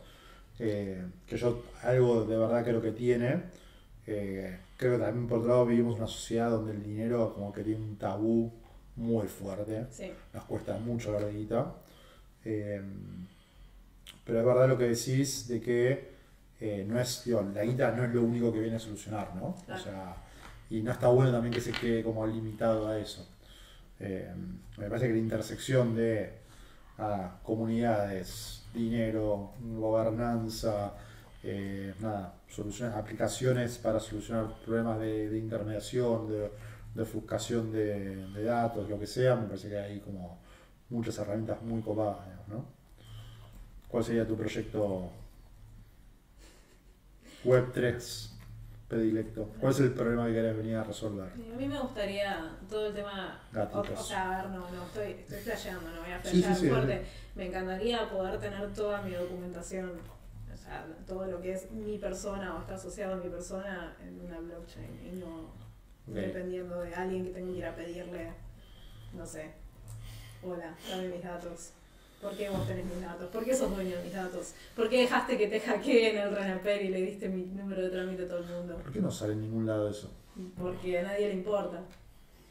eh, que yo algo de verdad creo que tiene. Eh, creo que también por otro lado vivimos una sociedad donde el dinero como que tiene un tabú muy fuerte, Sí, nos cuesta mucho la guita. Eh, pero es verdad lo que decís de que eh, no es, digo, la guita no es lo único que viene a solucionar, ¿no? O sea, y no está bueno también que se quede como limitado a eso. Eh, me parece que la intersección de ah, comunidades, dinero, gobernanza, eh, nada, soluciones, aplicaciones para solucionar problemas de, de intermediación, de, de ofuscación de, de datos, lo que sea, me parece que hay como muchas herramientas muy copadas, ¿no? ¿Cuál sería tu proyecto Web 3 predilecto? ¿Cuál es el problema que querés venir a resolver? a mí me gustaría todo el tema. O, Gatitos. o sea, a ver, no, no, estoy, estoy flasheando, no voy a Sí, sí, flashear sí, fuerte. Me encantaría poder tener toda mi documentación, o sea, todo lo que es mi persona o está asociado a mi persona en una blockchain y no Ok. dependiendo de alguien que tenga que ir a pedirle, no sé, hola, dame mis datos. ¿Por qué vos tenés mis datos? ¿Por qué sos dueño de mis datos? ¿Por qué dejaste que te hackeen el Renaper y le diste mi número de trámite a todo el mundo? ¿Por qué no sale en ningún lado eso? Porque a nadie le importa.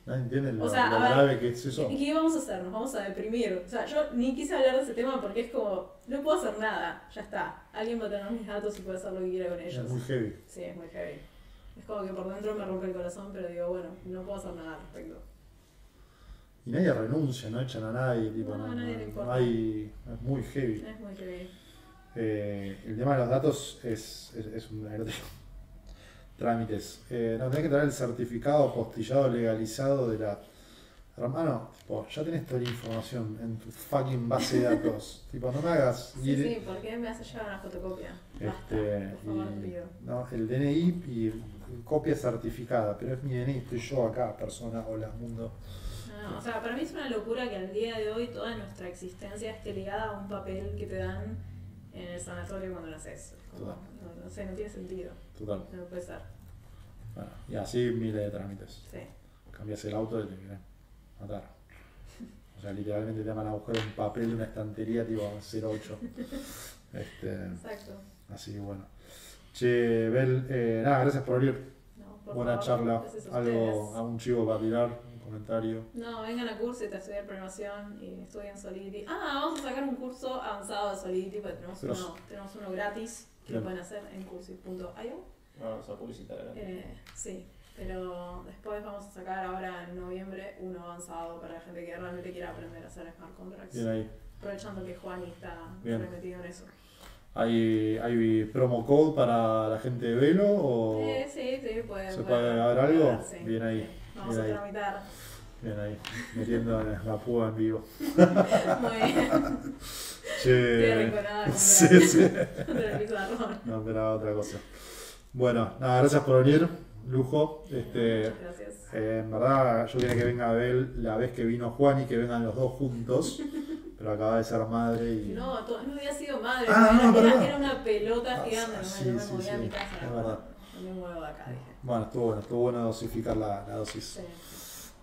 Nadie entiende lo, O sea, lo ver, grave que es eso. ¿Y qué vamos a hacer? Nos vamos a deprimir. O sea, yo ni quise hablar de ese tema porque es como, no puedo hacer nada, ya está. Alguien va a tener mis datos y puede hacer lo que quiera con ellos. Es muy heavy. Sí, es muy heavy. Es como que por dentro me rompe el corazón, pero digo, bueno, no puedo hacer nada al respecto. Y nadie renuncia, no echan a nadie, tipo, No, no, nadie le importa. hay, es muy heavy. Es muy heavy. Eh, el tema de los datos es, es, es un (laughs) trámites. Eh, no, tenés que traer el certificado apostillado legalizado de la. Hermano, tipo, ya tenés toda la información en tu fucking base de datos. (laughs) tipo, no me hagas Sí, ir. sí, ¿por qué me hace llevar una fotocopia? Basta, Este, por favor, y- no, el DNI y copia certificada, pero es mi DNI, estoy yo acá, persona, hola, mundo. No, o sea, para mí es una locura que al día de hoy toda nuestra existencia esté ligada a un papel que te dan en el sanatorio cuando naces. Como, Total. no, no sé, no tiene sentido. Total. No puede ser. Bueno, y así miles de trámites. Sí. Cambias el auto y te quieren matar. O sea, literalmente te van a buscar un papel de una estantería tipo 08. Este, Exacto. así que bueno. Che, Bel, eh, nada, gracias por venir. No, por Buena favor, charla. a Algo, ustedes. algún chivo para tirar, un comentario. No, vengan a curso y te estudiar programación y estudien Solidity. Ah, vamos a sacar un curso avanzado de Solidity porque tenemos, Pero- uno, tenemos uno gratis que Bien. lo pueden hacer en cursi.io. Vamos a publicitar. ¿eh? Sí, pero después vamos a sacar ahora en noviembre uno avanzado para la gente que realmente quiera aprender a hacer smart contracts. Bien ahí. Aprovechando que Juan está metido en eso. ¿Hay, ¿Hay promo code para la gente de Velo o Eh, sí, sí, puede. se puede- puede puede algo? sí. Bien ahí. Vamos bien a tramitar. Bien ahí, metiendo la púa en vivo. (laughs) Muy bien. Che, sí, sí. (laughs) No esperaba otra cosa. Bueno, nada, gracias por venir. Lujo. Este, gracias. eh, en verdad, yo quería que venga Abel la vez que vino Juan y que vengan los dos juntos. Pero acaba de ser madre y. No, no había sido madre. Ah, era, no, era- perdón. era una pelota Ah, gigante. No, sí, me- no me sí, movía a sí, mi casa. es verdad. Muevo de acá, dije. Bueno, estuvo bueno, estuvo bueno dosificar la, la dosis. Sí.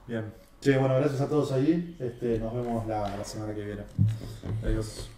Bien. Che, bueno, gracias a todos ahí. Este, nos vemos la, la semana que viene. Adiós.